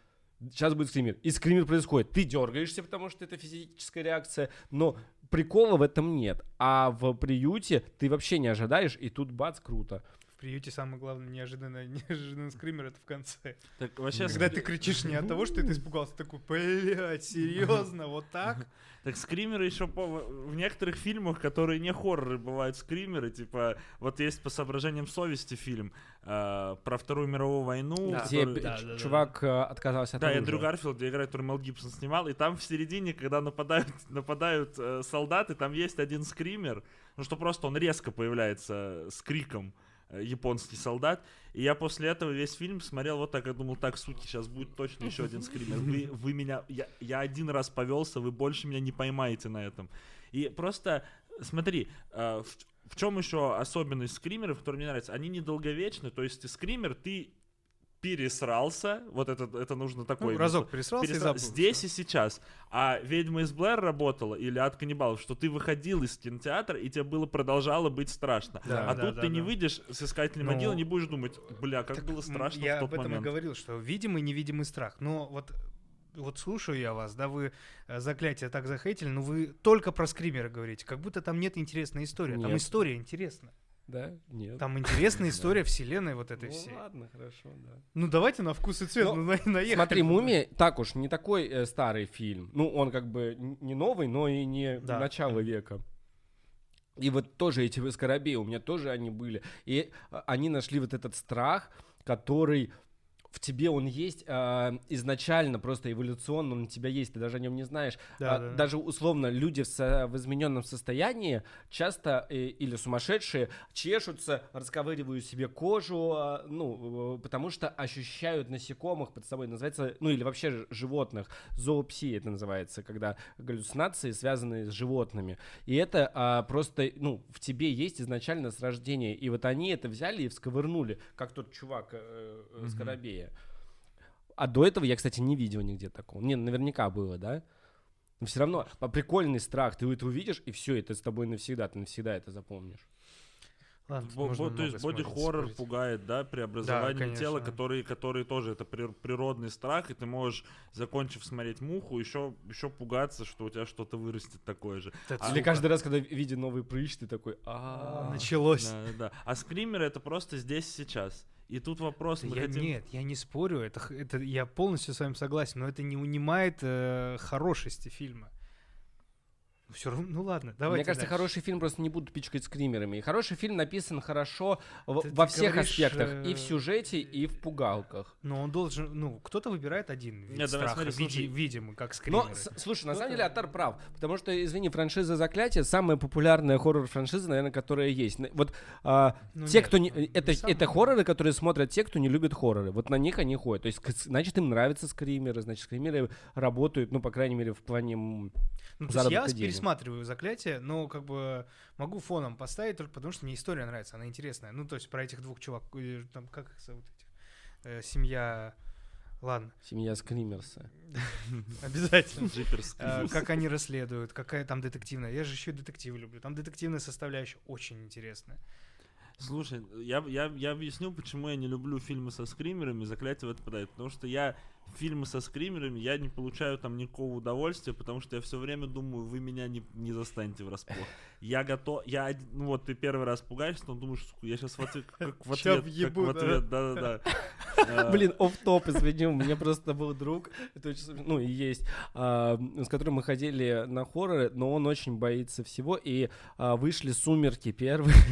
сейчас будет скример. И скример происходит. Ты дергаешься, потому что это физическая реакция, но прикола в этом нет. А в приюте ты вообще не ожидаешь, и тут бац, круто. Приюте самое главное неожиданно, неожиданный скример это в конце. Так вообще... Когда ты кричишь не от того, что ты испугался, такой, блядь, серьезно, вот так? Так скримеры еще по... в некоторых фильмах, которые не хорроры, бывают скримеры. Типа, вот есть по соображениям совести фильм э, про Вторую мировую войну. Да. Который... Да, да, чувак да. отказался от Да, Эндрю Гарфилд, где играет, который Мел Гибсон снимал. И там в середине, когда нападают, нападают э, солдаты, там есть один скример. Ну, что просто он резко появляется с криком. Э, японский солдат. И я после этого весь фильм смотрел вот так, я думал, так, суки, сейчас будет точно еще один скример. Вы, вы меня, я, я один раз повелся, вы больше меня не поймаете на этом. И просто, смотри, э, в, в чем еще особенность скримеров, которые мне нравятся? Они недолговечны, то есть ты скример, ты пересрался, вот это, это нужно такой... Ну, разок пересрался пересрал, и забыл. Здесь и сейчас. А «Ведьма из Блэр» работала, или «Ад каннибалов», что ты выходил из кинотеатра, и тебе было продолжало быть страшно. Да, а да, тут да, ты да. не выйдешь с «Искателем ну, могилы», не будешь думать, бля, как было страшно я в тот об этом момент. и говорил, что видимый невидимый страх. Но вот вот слушаю я вас, да, вы э, заклятие так захейтили, но вы только про скримеры говорите, как будто там нет интересной истории. Нет. Там история интересная. Да? Нет. Там интересная история вселенной вот этой ну, всей. ладно, хорошо, да. Ну давайте на вкус и цвет, ну, ну наехали. Смотри, «Мумия» так уж не такой э, старый фильм. Ну, он как бы не новый, но и не начало века. И вот тоже эти скоробеи, у меня тоже они были. И а, они нашли вот этот страх, который в тебе он есть э, изначально, просто эволюционно он у тебя есть, ты даже о нем не знаешь. Да, а, да. Даже условно люди в, со, в измененном состоянии часто э, или сумасшедшие чешутся, расковыривают себе кожу, э, ну, потому что ощущают насекомых под собой, называется, ну или вообще животных, зоопсия это называется, когда галлюцинации связаны с животными. И это э, просто, ну, в тебе есть изначально с рождения, и вот они это взяли и всковырнули, как тот чувак э, э, с Коробея. А до этого я, кстати, не видел нигде такого. Не, наверняка было, да? Но все равно по прикольный страх, ты это увидишь, и все, это с тобой навсегда, ты навсегда это запомнишь. Ладно, Бо, то есть боди-хоррор пугает, да, преобразование да, тела, который, который тоже это природный страх, и ты можешь, закончив смотреть муху, еще, еще пугаться, что у тебя что-то вырастет такое же. А, Или каждый раз, когда видя новый прыщ, ты такой, а началось. Да, да. А скример это просто здесь сейчас. И тут вопрос, мы я, хотим... Нет, я не спорю, это, это я полностью с вами согласен, но это не унимает э, хорошести фильма. Все равно, ну ладно, давайте Мне кажется, дальше. хороший фильм просто не будут пичкать скримерами. И хороший фильм написан хорошо в, во всех говоришь, аспектах. И в э, сюжете, и в пугалках. Но он должен, ну, кто-то выбирает один вид Нет, страха, смотри, види, видимо, как скримеры. Но, слушай, на самом деле Атар прав. Потому что, извини, франшиза «Заклятие» самая популярная хоррор-франшиза, наверное, которая есть. Вот а, ну, те, нет, кто не... Ну, это, это хорроры, которые смотрят те, кто не любит хорроры. Вот на них они ходят. То есть, значит, им нравятся скримеры, значит, скримеры работают, ну, по крайней мере, в плане ну, то есть я денег. Пересматриваю заклятие, но как бы могу фоном поставить только потому, что мне история нравится, она интересная. Ну, то есть про этих двух чуваков, там, как их зовут этих? Э, семья... Ладно. Семья Скримерса. Обязательно. А, как они расследуют, какая там детективная. Я же еще и детективы люблю. Там детективная составляющая очень интересная. Слушай, я, я, я объясню, почему я не люблю фильмы со скримерами, заклятие в это попадает. Потому что я фильмы со скримерами, я не получаю там никакого удовольствия, потому что я все время думаю, вы меня не, не застанете врасплох. Я готов, я, ну вот ты первый раз пугаешься, но думаешь, я сейчас в ответ, как в ответ, как в ответ, да-да-да. Блин, оф топ извини, у меня просто был друг, ну и есть, а, с которым мы ходили на хорроры, но он очень боится всего, и а, вышли «Сумерки» первые.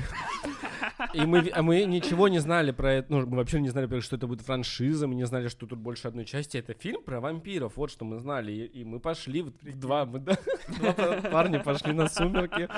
И мы, а мы ничего не знали про это, ну, мы вообще не знали, что это будет франшиза, мы не знали, что тут больше одной части. Это фильм про вампиров, вот что мы знали. И, и мы пошли в, в два, мы, да, два парня пошли на «Сумерки».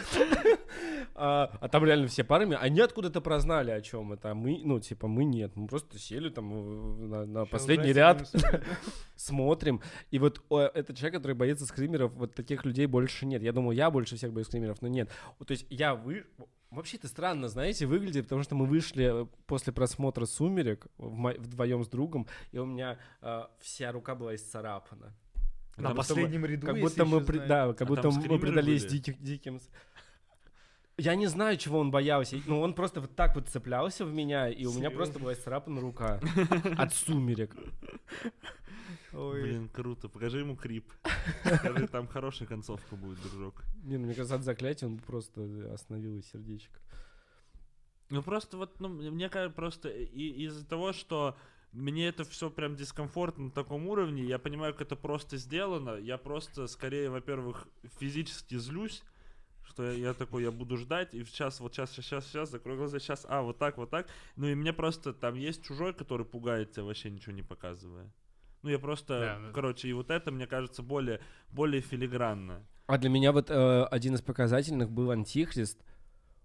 А, а там реально все парами, они откуда-то прознали, о чем это. А мы, ну, типа, мы нет. Мы просто сели там на, на последний ряд, смотрим. И вот о, этот человек, который боится скримеров, вот таких людей больше нет. Я думаю, я больше всех боюсь скримеров, но нет. То есть я вы Вообще это странно, знаете, выглядит, потому что мы вышли после просмотра «Сумерек» вдвоем с другом, и у меня э, вся рука была исцарапана. На как последнем мы, ряду, как будто мы, при, да, как а будто мы предались диким, диким... Я не знаю, чего он боялся. Ну, он просто вот так вот цеплялся в меня, и у меня просто была исцарапана рука от сумерек. Ой. Блин, круто. Покажи ему крип. Скажи, там хорошая концовка будет, дружок. Не, ну мне кажется, от заклятия он просто остановил сердечко. Ну просто вот, ну, мне кажется, просто из-за того, что мне это все прям дискомфортно на таком уровне, я понимаю, как это просто сделано, я просто скорее, во-первых, физически злюсь, что я, я такой, я буду ждать, и сейчас, вот сейчас, сейчас, сейчас, закрою глаза, сейчас, а, вот так, вот так. Ну и мне просто, там есть чужой, который пугает тебя вообще ничего не показывая. Ну, я просто, да, ну короче, и вот это, мне кажется, более, более филигранно. А для меня вот э, один из показательных был Антихрист,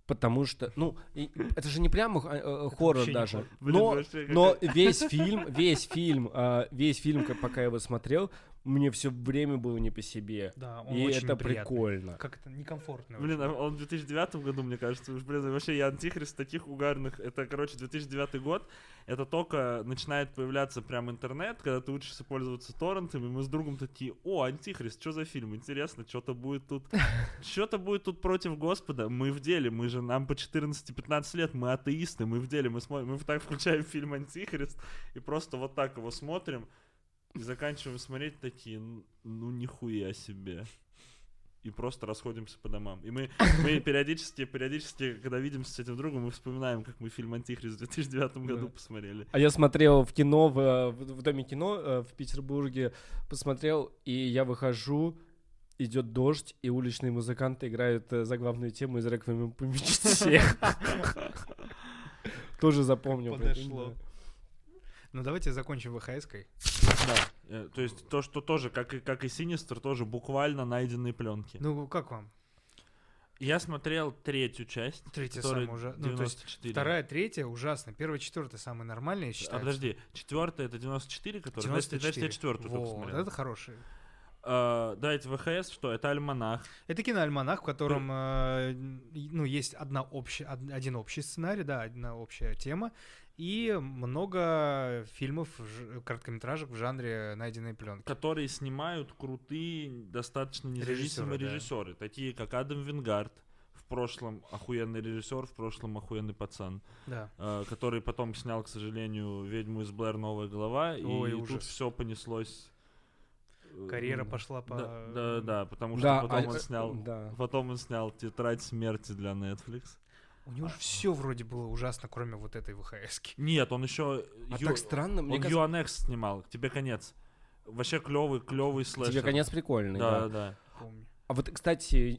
потому что, ну, и, это же не прямо э, э, хоррор даже, но, но весь фильм, весь фильм, э, весь фильм, пока я его смотрел, мне все время было не по себе. Да, он и очень это прикольно. Как это некомфортно. Блин, а он в 2009 году, мне кажется, уж, блин, вообще я антихрист таких угарных. Это, короче, 2009 год. Это только начинает появляться прям интернет, когда ты учишься пользоваться торрентами, мы с другом такие, о, антихрист, что за фильм? Интересно, что-то будет тут, что-то будет тут против Господа. Мы в деле, мы же, нам по 14-15 лет, мы атеисты, мы в деле, мы смотрим, мы так включаем фильм Антихрист и просто вот так его смотрим. И заканчиваем смотреть такие, ну нихуя себе. И просто расходимся по домам. И мы, мы периодически, периодически, когда видимся с этим другом, мы вспоминаем, как мы фильм «Антихрист» в 2009 году да. посмотрели. А я смотрел в кино, в, в Доме кино э, в Петербурге, посмотрел, и я выхожу, идет дождь, и уличные музыканты играют э, заглавную тему из «Реквиема по мечте». Тоже запомнил. Подошло. Ну давайте закончим ВХС-кой. Да. Э, то есть то, что тоже, как и, как и Синистер, тоже буквально найденные пленки. Ну, как вам? Я смотрел третью часть. Третья самая ужасная. Ну, то есть вторая, третья ужасная. Первая, четвертая самая нормальная, я считаю. А подожди, четвертая это 94, который... 94. Значит, я четвертую вот, только смотрел. это хороший. Uh, да, это ВХС, что? Это альманах. Это киноальманах, в котором uh, ну, есть одна общая, один общий сценарий, да, одна общая тема, и много фильмов, короткометражек в жанре найденной пленки. Которые снимают крутые, достаточно независимые режиссеры, режиссеры да. такие как Адам Вингард, в прошлом охуенный режиссер, в прошлом охуенный пацан, да. э, который потом снял, к сожалению, «Ведьму из Блэр. Новая глава», Ой, и ужас. тут все понеслось э, Карьера пошла по... Да, да, да потому что да, потом а, он снял... Да. Потом он снял «Тетрадь смерти» для Netflix. У него же все вроде было ужасно, кроме вот этой ВХС. -ки. Нет, он еще. А Ю... так странно, мне Он кажется... UNX снимал. Тебе конец. Вообще клевый, клевый слэшер. Тебе конец прикольный. Да, да. да. Помню. А вот, кстати,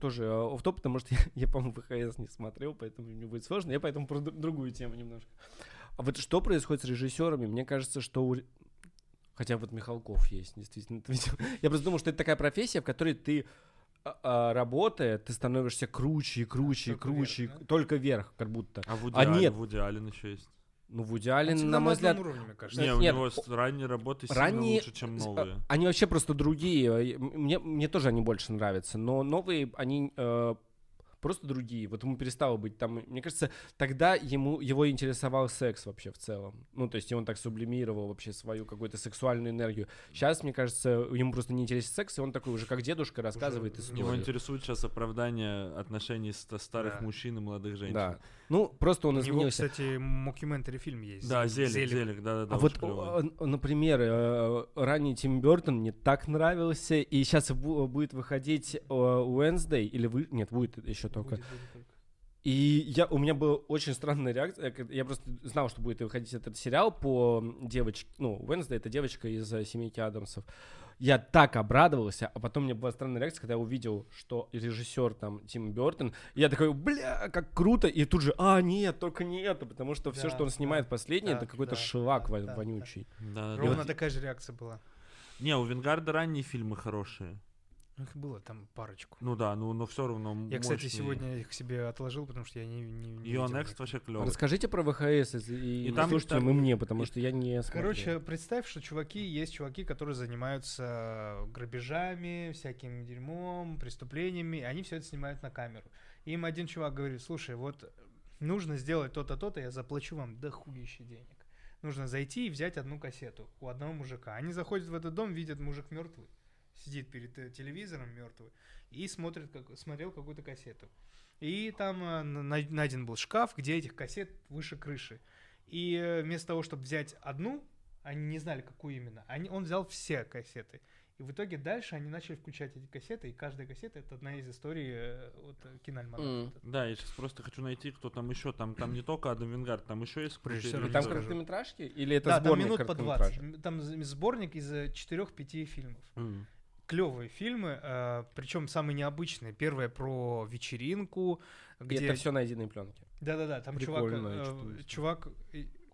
тоже в топ, потому что я, я по-моему, ВХС не смотрел, поэтому мне будет сложно. Я поэтому про другую тему немножко. А вот что происходит с режиссерами? Мне кажется, что у... Хотя вот Михалков есть, действительно. Я просто думал, что это такая профессия, в которой ты а, а, работая, ты становишься круче и круче и круче, вверх, да? только вверх, как будто. А Вуди, а Аллен, нет. Вуди Аллен еще есть. Ну, Вуди Аллен, на мой взгляд... Уровне, мне кажется. Не, у Нет, него ранние работы сильно ранние... лучше, чем новые. Они вообще просто другие. Мне, мне тоже они больше нравятся. Но новые, они э, просто другие. Вот ему перестало быть там, мне кажется, тогда ему, его интересовал секс вообще в целом. Ну, то есть он так сублимировал вообще свою какую-то сексуальную энергию. Сейчас, мне кажется, ему просто не интересен секс, и он такой уже как дедушка рассказывает уже историю. Его интересует сейчас оправдание отношений старых да. мужчин и молодых женщин. Да. Ну, просто он У изменился. него, кстати, мокюментари фильм есть. Да, Зелик, Зелик, Зелик да, да, да. А вот, клевый. например, э, ранний Тим Бертон мне так нравился, и сейчас будет выходить Уэнсдей, или вы... Нет, будет еще только. Будет, будет только. И я, у меня была очень странная реакция. Я просто знал, что будет выходить этот сериал по девочке. Ну, Уэнсдей — это девочка из «Семейки Адамсов». Я так обрадовался, а потом мне была странная реакция, когда я увидел, что режиссер там Тим Бертон, я такой, бля, как круто, и тут же, а, нет, только не это, потому что да, все, что он снимает да, последнее, да, это какой-то да, шлак да, вонючий. Да, да, Ровно да. такая же реакция была. Не, у Вингарда ранние фильмы хорошие. Их было там парочку. Ну да, ну но все равно. Я, мощнее. кстати, сегодня их себе отложил, потому что я не. не, не Ее Next вообще клево. Расскажите про ВХС и, и там, слушайте там, и мне, потому и, что я не смотрел. Короче, представь, что чуваки есть чуваки, которые занимаются грабежами, всяким дерьмом, преступлениями, они все это снимают на камеру. Им один чувак говорит: слушай, вот нужно сделать то-то, то-то, я заплачу вам дохуище денег. Нужно зайти и взять одну кассету у одного мужика. Они заходят в этот дом, видят мужик мертвый сидит перед э, телевизором мертвый и смотрит, как, смотрел какую-то кассету. И там э, найден был шкаф, где этих кассет выше крыши. И э, вместо того, чтобы взять одну, они не знали, какую именно, они, он взял все кассеты. И в итоге дальше они начали включать эти кассеты, и каждая кассета это одна из историй вот, киноальманаха. Mm. Да, я сейчас просто хочу найти, кто там еще. Там, там не только Адам Вингард, там еще есть Режиссер. Там короткометражки? Или это да, сборник там минут по 20. Там сборник из 4-5 фильмов. Mm клевые фильмы, э, причем самые необычные. Первое про вечеринку, где и это все найденные пленки. Да-да-да, там Прикольно, чувак, э, чувак,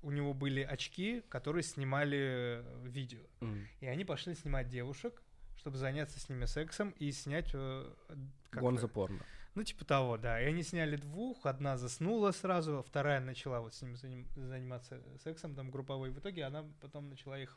у него были очки, которые снимали э, видео, mm. и они пошли снимать девушек, чтобы заняться с ними сексом и снять. Э, Гонза порно. Ну, типа того, да. И они сняли двух, одна заснула сразу, вторая начала вот с ним заним, заниматься сексом, там, групповой. В итоге она потом начала их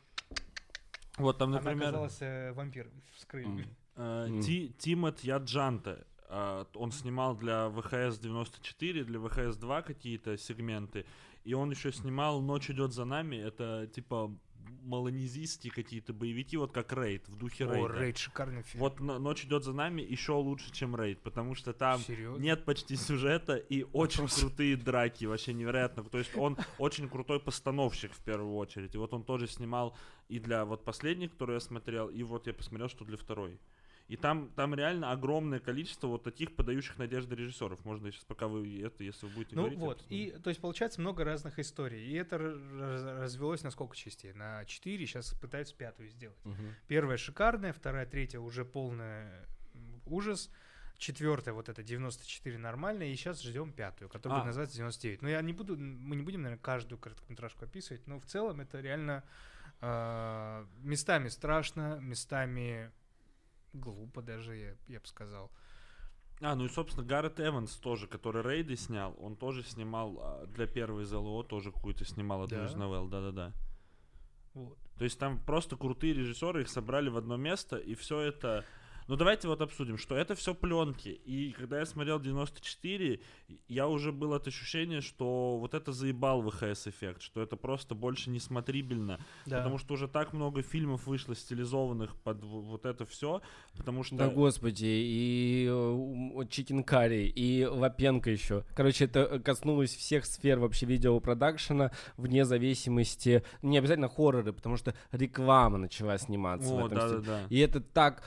вот там, например... Она оказалась э, вампиром с крыльями. Mm. Uh, Ти, Тимот Яджанте. Uh, он снимал для ВХС 94, для ВХС 2 какие-то сегменты. И он еще снимал «Ночь идет за нами». Это типа малонезийские какие-то боевики, вот как Рейд, в духе Рейда. О, Рейд шикарный фильм. Вот «Ночь идет за нами» еще лучше, чем Рейд, потому что там Серьезно? нет почти сюжета и очень Просто... крутые драки, вообще невероятно. То есть он очень крутой постановщик в первую очередь. И вот он тоже снимал и для вот последних, которые я смотрел, и вот я посмотрел, что для второй. И там, там реально огромное количество вот таких подающих надежды режиссеров. Можно сейчас, пока вы это, если вы будете ну, говорить. Ну вот, и то есть получается много разных историй. И это развелось на сколько частей? На четыре, сейчас пытаются пятую сделать. Угу. Первая шикарная, вторая, третья уже полная ужас. Четвертая, вот это 94 нормальная, и сейчас ждем пятую, которая а. будет называться 99. Но я не буду, мы не будем, наверное, каждую короткометражку описывать, но в целом это реально э, местами страшно, местами глупо даже, я, я бы сказал. А, ну и, собственно, Гаррет Эванс тоже, который рейды снял, он тоже снимал а, для первой ЗЛО, тоже какую-то снимал одну да? из новелл, да-да-да. Вот. То есть там просто крутые режиссеры, их собрали в одно место, и все это но ну, давайте вот обсудим, что это все пленки. И когда я смотрел 94, я уже был от ощущения, что вот это заебал ВХС эффект, что это просто больше не смотрибельно. Да. Потому что уже так много фильмов вышло стилизованных под вот это все. Потому что. Да, господи, и Чикен Карри, и Лапенко еще. Короче, это коснулось всех сфер вообще видеопродакшена, вне зависимости. Не обязательно хорроры, потому что реклама начала сниматься О, в этом да, да, да. И это так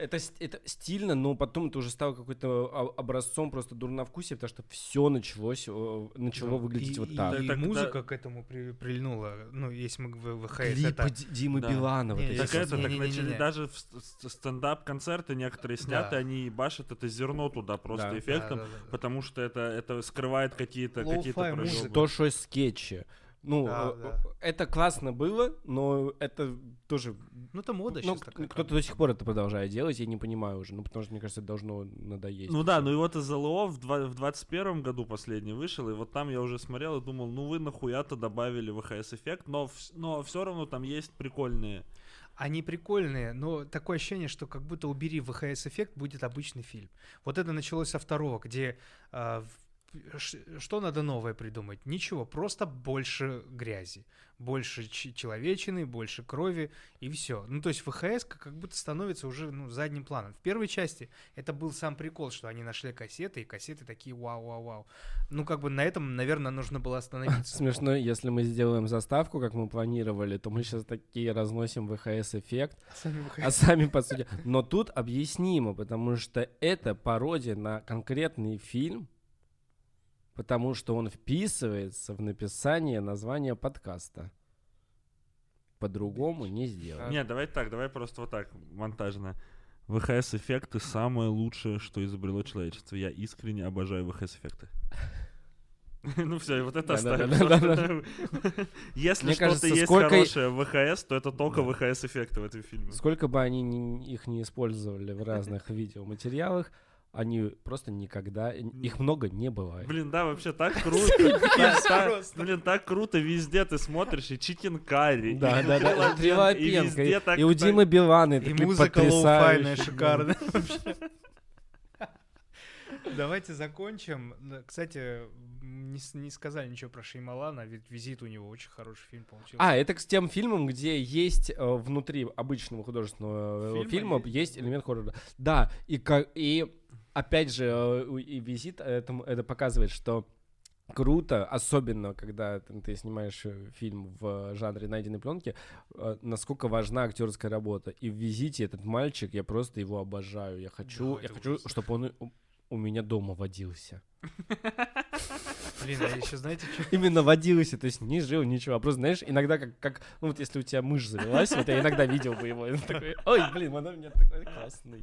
это, это стильно, но потом это уже стало какой-то образцом просто дурновкусия, потому что все началось, начало да. выглядеть и, вот так. И, и музыка да. к этому при, прильнула. Ну, если мы в ВХС, Клипы это... Димы да. Биланова. Не, так это, не, так не, начали не, не. даже в стендап-концерты некоторые сняты, да. они башат это зерно туда просто да. эффектом, да, да, да, потому что это, это скрывает какие-то какие-то То, что скетчи. Ну, да, э, да. это классно было, но это тоже... Ну, это мода ну, сейчас такая. Кто-то до сих пор это продолжает делать, я не понимаю уже, ну, потому что, мне кажется, это должно надоесть. Ну да, ну и вот из ЛО в, два, в 21 году последний вышел, и вот там я уже смотрел и думал, ну вы нахуя-то добавили VHS-эффект, но, но все равно там есть прикольные они прикольные, но такое ощущение, что как будто убери VHS-эффект, будет обычный фильм. Вот это началось со второго, где э, что надо новое придумать? Ничего, просто больше грязи, больше человечины, больше крови и все. Ну, то есть ВХС как будто становится уже ну, задним планом. В первой части это был сам прикол, что они нашли кассеты, и кассеты такие вау-вау-вау. Ну, как бы на этом, наверное, нужно было остановиться. Смешно, если мы сделаем заставку, как мы планировали, то мы сейчас такие разносим ВХС-эффект, а сами, по сути... Но тут объяснимо, потому что это пародия на конкретный фильм, потому что он вписывается в написание названия подкаста. По-другому не сделать. Нет, давай так, давай просто вот так, монтажно. ВХС-эффекты самое лучшее, что изобрело человечество. Я искренне обожаю ВХС-эффекты. Ну все, и вот это оставим. Если что-то есть хорошее в VHS, то это только VHS-эффекты в этом фильме. Сколько бы они их не использовали в разных видеоматериалах, они просто никогда, их много не бывает. Блин, да, вообще так круто. Блин, так круто везде ты смотришь, и Chicken Curry, да, да, да, и и у Димы Билана, и музыка lo-fi -йная, шикарная Давайте закончим. Кстати, не, не сказали ничего про Шеймалана, ведь визит у него очень хороший фильм получился. А, это с тем фильмом, где есть э, внутри обычного художественного фильма, фильма есть, есть элемент хоррора. Да, и, как, и опять же, э, и визит это, это показывает, что круто, особенно когда ты снимаешь э, фильм в жанре найденной пленки, э, насколько важна актерская работа. И в визите этот мальчик, я просто его обожаю. Я хочу, да, я хочу, чтобы он у меня дома водился. Блин, а еще знаете, что? Именно водился, то есть не жил, ничего. А просто, знаешь, иногда как, как ну вот если у тебя мышь завелась, вот я иногда видел бы его, такой, ой, блин, он у меня такой классный.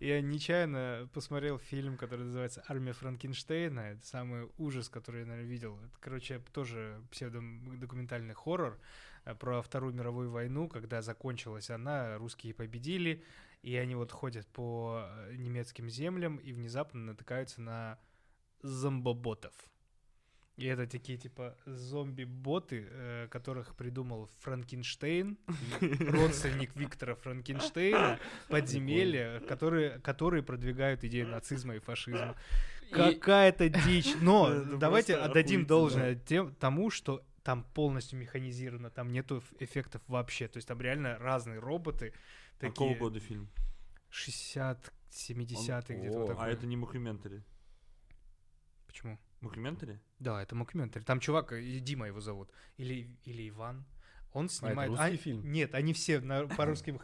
Я нечаянно посмотрел фильм, который называется «Армия Франкенштейна». Это самый ужас, который я, наверное, видел. Это, короче, тоже псевдодокументальный хоррор э, про Вторую мировую войну, когда закончилась она, русские победили, и они вот ходят по э, немецким землям и внезапно натыкаются на зомбоботов. И это такие типа зомби-боты, э, которых придумал Франкенштейн, родственник Виктора Франкенштейна, подземелья, которые, которые продвигают идею нацизма и фашизма. Какая-то дичь. Но давайте отдадим должное тем, тому, что там полностью механизировано, там нету эффектов вообще. То есть там реально разные роботы. Такие... Какого года фильм? 60 70-х где-то А это не мокюментари? Почему? Мокюментари? Да, это мокюментари. Там чувак, Дима его зовут. Или, или Иван. Он снимает... А, это русский а, фильм? Нет, они все на, по русским,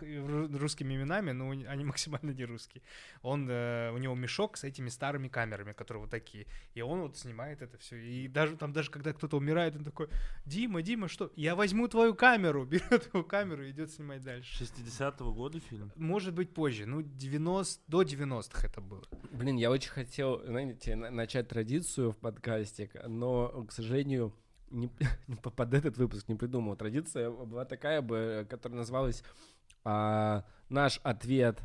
русскими именами, но они максимально не русские. Он, э, у него мешок с этими старыми камерами, которые вот такие. И он вот снимает это все. И даже там даже когда кто-то умирает, он такой, Дима, Дима, что? Я возьму твою камеру. Берет его камеру и идет снимать дальше. 60-го года фильм? Может быть позже. Ну, 90, до 90-х это было. Блин, я очень хотел, знаете, начать традицию в подкасте, но, к сожалению, не, под этот выпуск не придумал. Традиция была такая бы, которая называлась а, «Наш ответ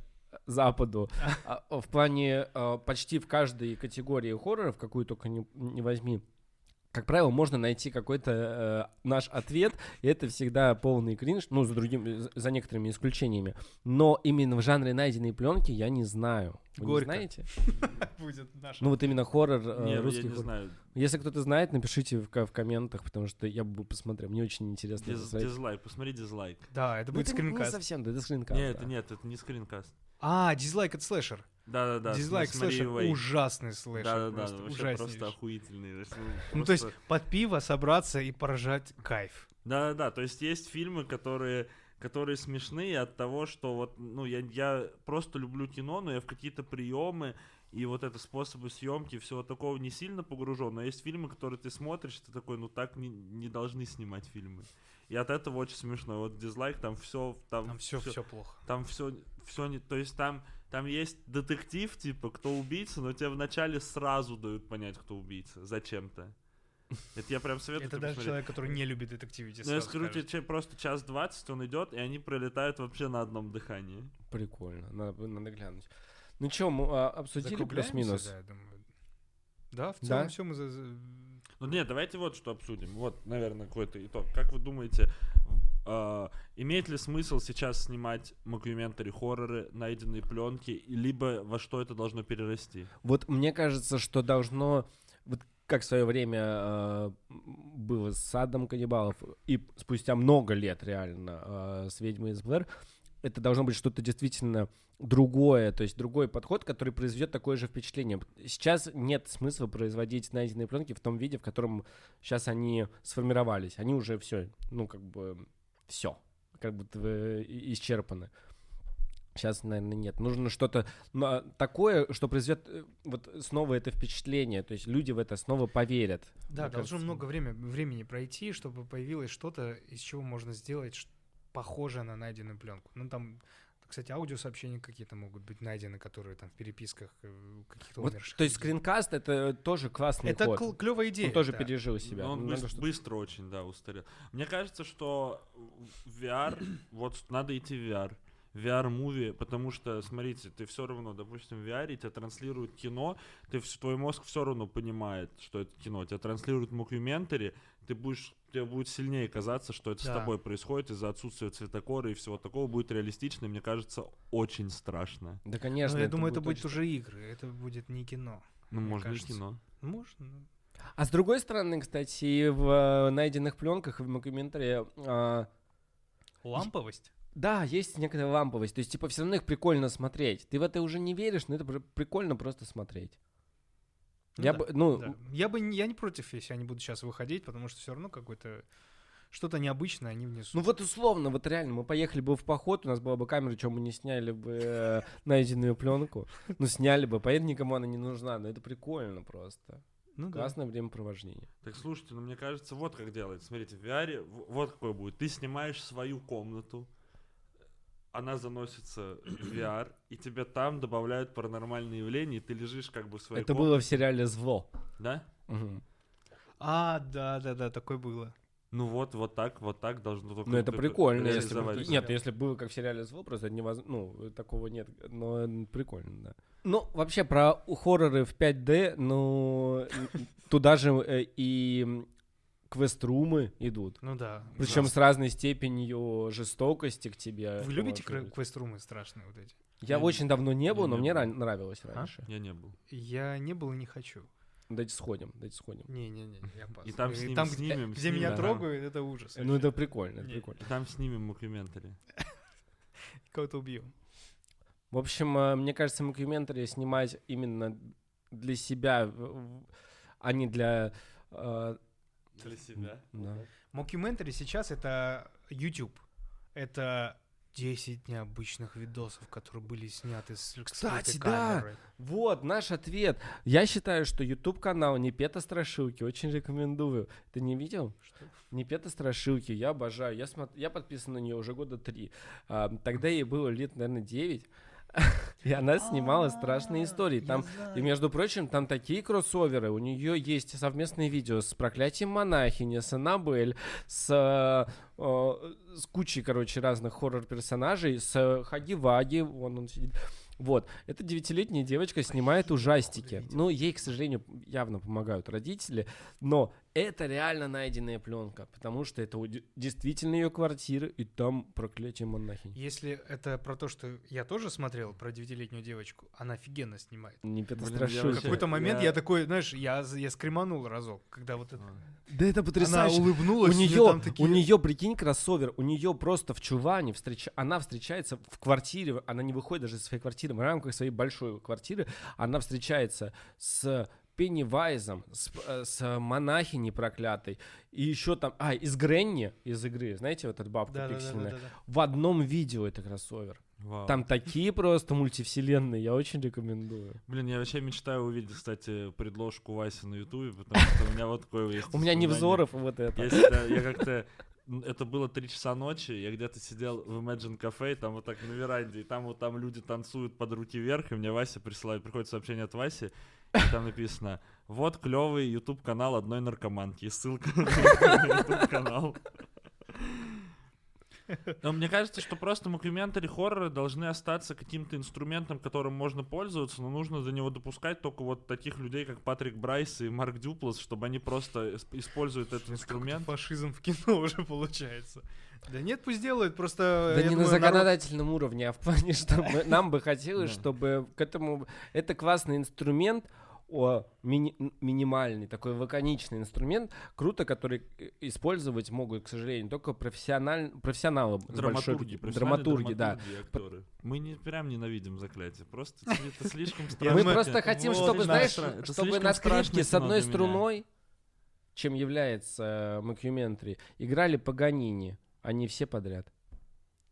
Западу». А, в плане а, почти в каждой категории хорроров, какую только не, не возьми, как правило, можно найти какой-то э, наш ответ, и это всегда полный кринж, ну, за другим, за некоторыми исключениями. Но именно в жанре найденной пленки я не знаю. Вы Горько. не знаете? Будет наш. Ну, вот именно хоррор, э, русский я не знаю. Если кто-то знает, напишите в, в комментах, потому что я бы посмотрел. Мне очень интересно. Диз, дизлайк, посмотри дизлайк. Да, это ну, будет скринкаст. Не совсем, да, это скринкаст. Нет, это нет, это не скринкаст. А, дизлайк это слэшер. Да, да, да. Дизлайк слэшер ужасный слэшер. Да, да, да. Вообще просто охуительный. Ну, то есть под пиво собраться и поражать кайф. Да, да, да. То есть есть фильмы, которые которые смешные от того, что вот, ну, я, я просто люблю кино, но я в какие-то приемы и вот это способы съемки, всего такого не сильно погружен. Но есть фильмы, которые ты смотришь, ты такой, ну так не, не должны снимать фильмы. И от этого очень смешно. Вот дизлайк, там все, там, там все, все плохо. Там все, все не, то есть там, там есть детектив, типа, кто убийца, но тебе вначале сразу дают понять, кто убийца, зачем-то. Это я прям советую. Это даже человек, который не любит детективы. Ну, я скажу тебе, просто час двадцать он идет, и они пролетают вообще на одном дыхании. Прикольно, надо, надо глянуть. Ну что, мы а, обсудили плюс-минус? Да, Да, в целом да? все мы... За... Ну нет, давайте вот что обсудим. Вот, наверное, какой-то итог. Как вы думаете, э, имеет ли смысл сейчас снимать мокюментари хорроры, найденные пленки, либо во что это должно перерасти? Вот мне кажется, что должно... Вот как в свое время э, было с садом каннибалов, и спустя много лет реально э, с ведьмой из Блэр, это должно быть что-то действительно другое, то есть другой подход, который произведет такое же впечатление. Сейчас нет смысла производить найденные пленки в том виде, в котором сейчас они сформировались. Они уже все, ну, как бы, все, как будто исчерпаны. Сейчас, наверное, нет. Нужно что-то а, такое, что произведет э, вот снова это впечатление. То есть люди в это снова поверят. Да, должно кажется. много время, времени пройти, чтобы появилось что-то, из чего можно сделать похожее на найденную пленку. Ну, там кстати, аудиосообщения какие-то могут быть найдены, которые там в переписках э, каких-то вот, умерших. То есть скринкаст это тоже классный это ход. Это клевая идея. Он тоже да. пережил себя. Но он ну, быстро, быстро очень, да, устарел. Мне кажется, что VR, вот надо идти в VR. VR-movie, потому что, смотрите, ты все равно, допустим, в VR тебя транслирует кино, ты, твой мозг все равно понимает, что это кино, тебя транслируют мокюментари, ты будешь, тебе будет сильнее казаться, что это да. с тобой происходит из-за отсутствия цветокора и всего такого будет реалистично, и мне кажется, очень страшно. Да, конечно. Но я думаю, это будет уже игры, это будет не кино. Ну, можно и кино. Можно. А с другой стороны, кстати, в э, найденных пленках в мокюментаре... А... Ламповость? Да, есть некоторая ламповость. То есть, типа, все равно их прикольно смотреть. Ты в это уже не веришь, но это прикольно просто смотреть. Ну, я да, бы, ну, да. я бы, я не против, если они будут сейчас выходить, потому что все равно какой-то что-то необычное они внесут. Ну вот условно, вот реально, мы поехали бы в поход, у нас была бы камера, чем мы не сняли бы э, найденную пленку. Ну сняли бы, поэтому никому она не нужна, но это прикольно просто. Ну, Классное да. времяпровождение. Так слушайте, ну мне кажется, вот как делать. Смотрите, в VR вот какой будет. Ты снимаешь свою комнату, она заносится в VR, и тебе там добавляют паранормальные явления, и ты лежишь как бы в своей Это комнате. было в сериале «Зло». Да? Угу. А, да-да-да, такое было. Ну вот, вот так, вот так должно только... Ну это прикольно, если бы... Нет, если было как в сериале «Зло», просто невозможно... Ну, такого нет, но прикольно, да. Ну, вообще, про хорроры в 5D, ну, туда же э, и квест-румы идут. Ну да. Причем с разной степенью жестокости к тебе. Вы любите квест-румы страшные вот эти? Я, я очень давно не был, но мне был. нравилось а? раньше. Я не был. Я не был и не хочу. Давайте сходим, давайте сходим. Не-не-не, я пас. И там, с там снимем. Где, где меня трогают, это ужас. Ну это прикольно, это прикольно. И там снимем мокюментари. Кого-то убьем. В общем, э, мне кажется, мокюментари снимать именно для себя, а не для э, для себя. Да. Мокюментари сейчас это YouTube. Это 10 необычных видосов, которые были сняты с Кстати, да, вот наш ответ. Я считаю, что YouTube канал Непета Страшилки очень рекомендую. Ты не видел? Что? Непета Страшилки, я обожаю. Я, смо... я подписан на нее уже года три. А, тогда ей было лет, наверное, 9. И она снимала страшные истории. Там, и между прочим, там такие кроссоверы. У нее есть совместные видео с проклятием монахини, с Аннабель, с, э, с кучей, короче, разных хоррор-персонажей, с Хаги-Ваги, вон он сидит. Вот. Эта девятилетняя девочка снимает ужастики. Ну, ей, к сожалению, явно помогают родители, но это реально найденная пленка, потому что это действительно ее квартира, и там проклятие монахинь. Если это про то, что я тоже смотрел про девятилетнюю девочку, она офигенно снимает. Не В какой-то момент я... я такой, знаешь, я, я скриманул разок, когда вот это... Да это потрясающе. Она улыбнулась, у нее, такие... у нее, прикинь, кроссовер, у нее просто в чуване встреч... она встречается в квартире, она не выходит даже из своей квартиры, в рамках своей большой квартиры, она встречается с Пеннивайзом, с, э, с монахиней проклятой, и еще там, а, из Гренни, из игры, знаете, вот эта бабка Да, да, да, пиксельная, да, да, да. в одном видео это кроссовер. Вау. Там такие просто мультивселенные, я очень рекомендую. Блин, я вообще мечтаю увидеть, кстати, предложку Васи на Ютубе, потому что у меня вот такое есть. У меня не воспоминание. взоров вот это. Я, как-то... Это было 3 часа ночи, я где-то сидел в Imagine Cafe, там вот так на веранде, и там вот там люди танцуют под руки вверх, и мне Вася присылает, приходит сообщение от Васи, там написано, вот клевый YouTube канал одной наркоманки, и ссылка на YouTube канал. Но мне кажется, что просто мокюментари хорроры должны остаться каким-то инструментом, которым можно пользоваться, но нужно до него допускать только вот таких людей, как Патрик Брайс и Марк Дюплас, чтобы они просто исп- используют этот инструмент. Фашизм в кино уже получается. Да нет, пусть делают, просто... Да не на думаю, народ- законодательном уровне, а в плане, что мы- нам бы хотелось, чтобы к этому... Это классный инструмент, о, мини- минимальный, такой лаконичный инструмент, круто, который э, использовать могут, к сожалению, только профессиональ... профессионалы. с большой- Драматурги, драматурги, да. драматурги, актеры. Мы не прям ненавидим заклятие, просто это слишком Мы страшно. просто хотим, чтобы, знаешь, чтобы на скрипке с одной струной, чем является Мокюментри, играли Паганини, не все подряд.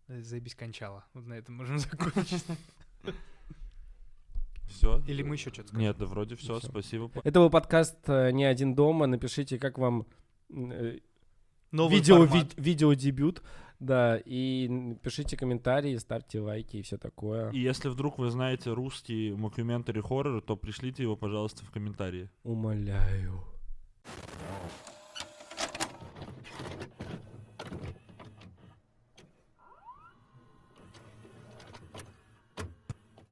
Э, Заебись кончала. Вот на этом можем закончить. Все. Или мы еще что-то скажем? Нет, да вроде все, Всё. спасибо. Это был подкаст э, «Не один дома». Напишите, как вам э, Новый видео, формат. ви- видеодебют. Да, и пишите комментарии, ставьте лайки и все такое. И если вдруг вы знаете русский мокюментари хоррор, то пришлите его, пожалуйста, в комментарии. Умоляю.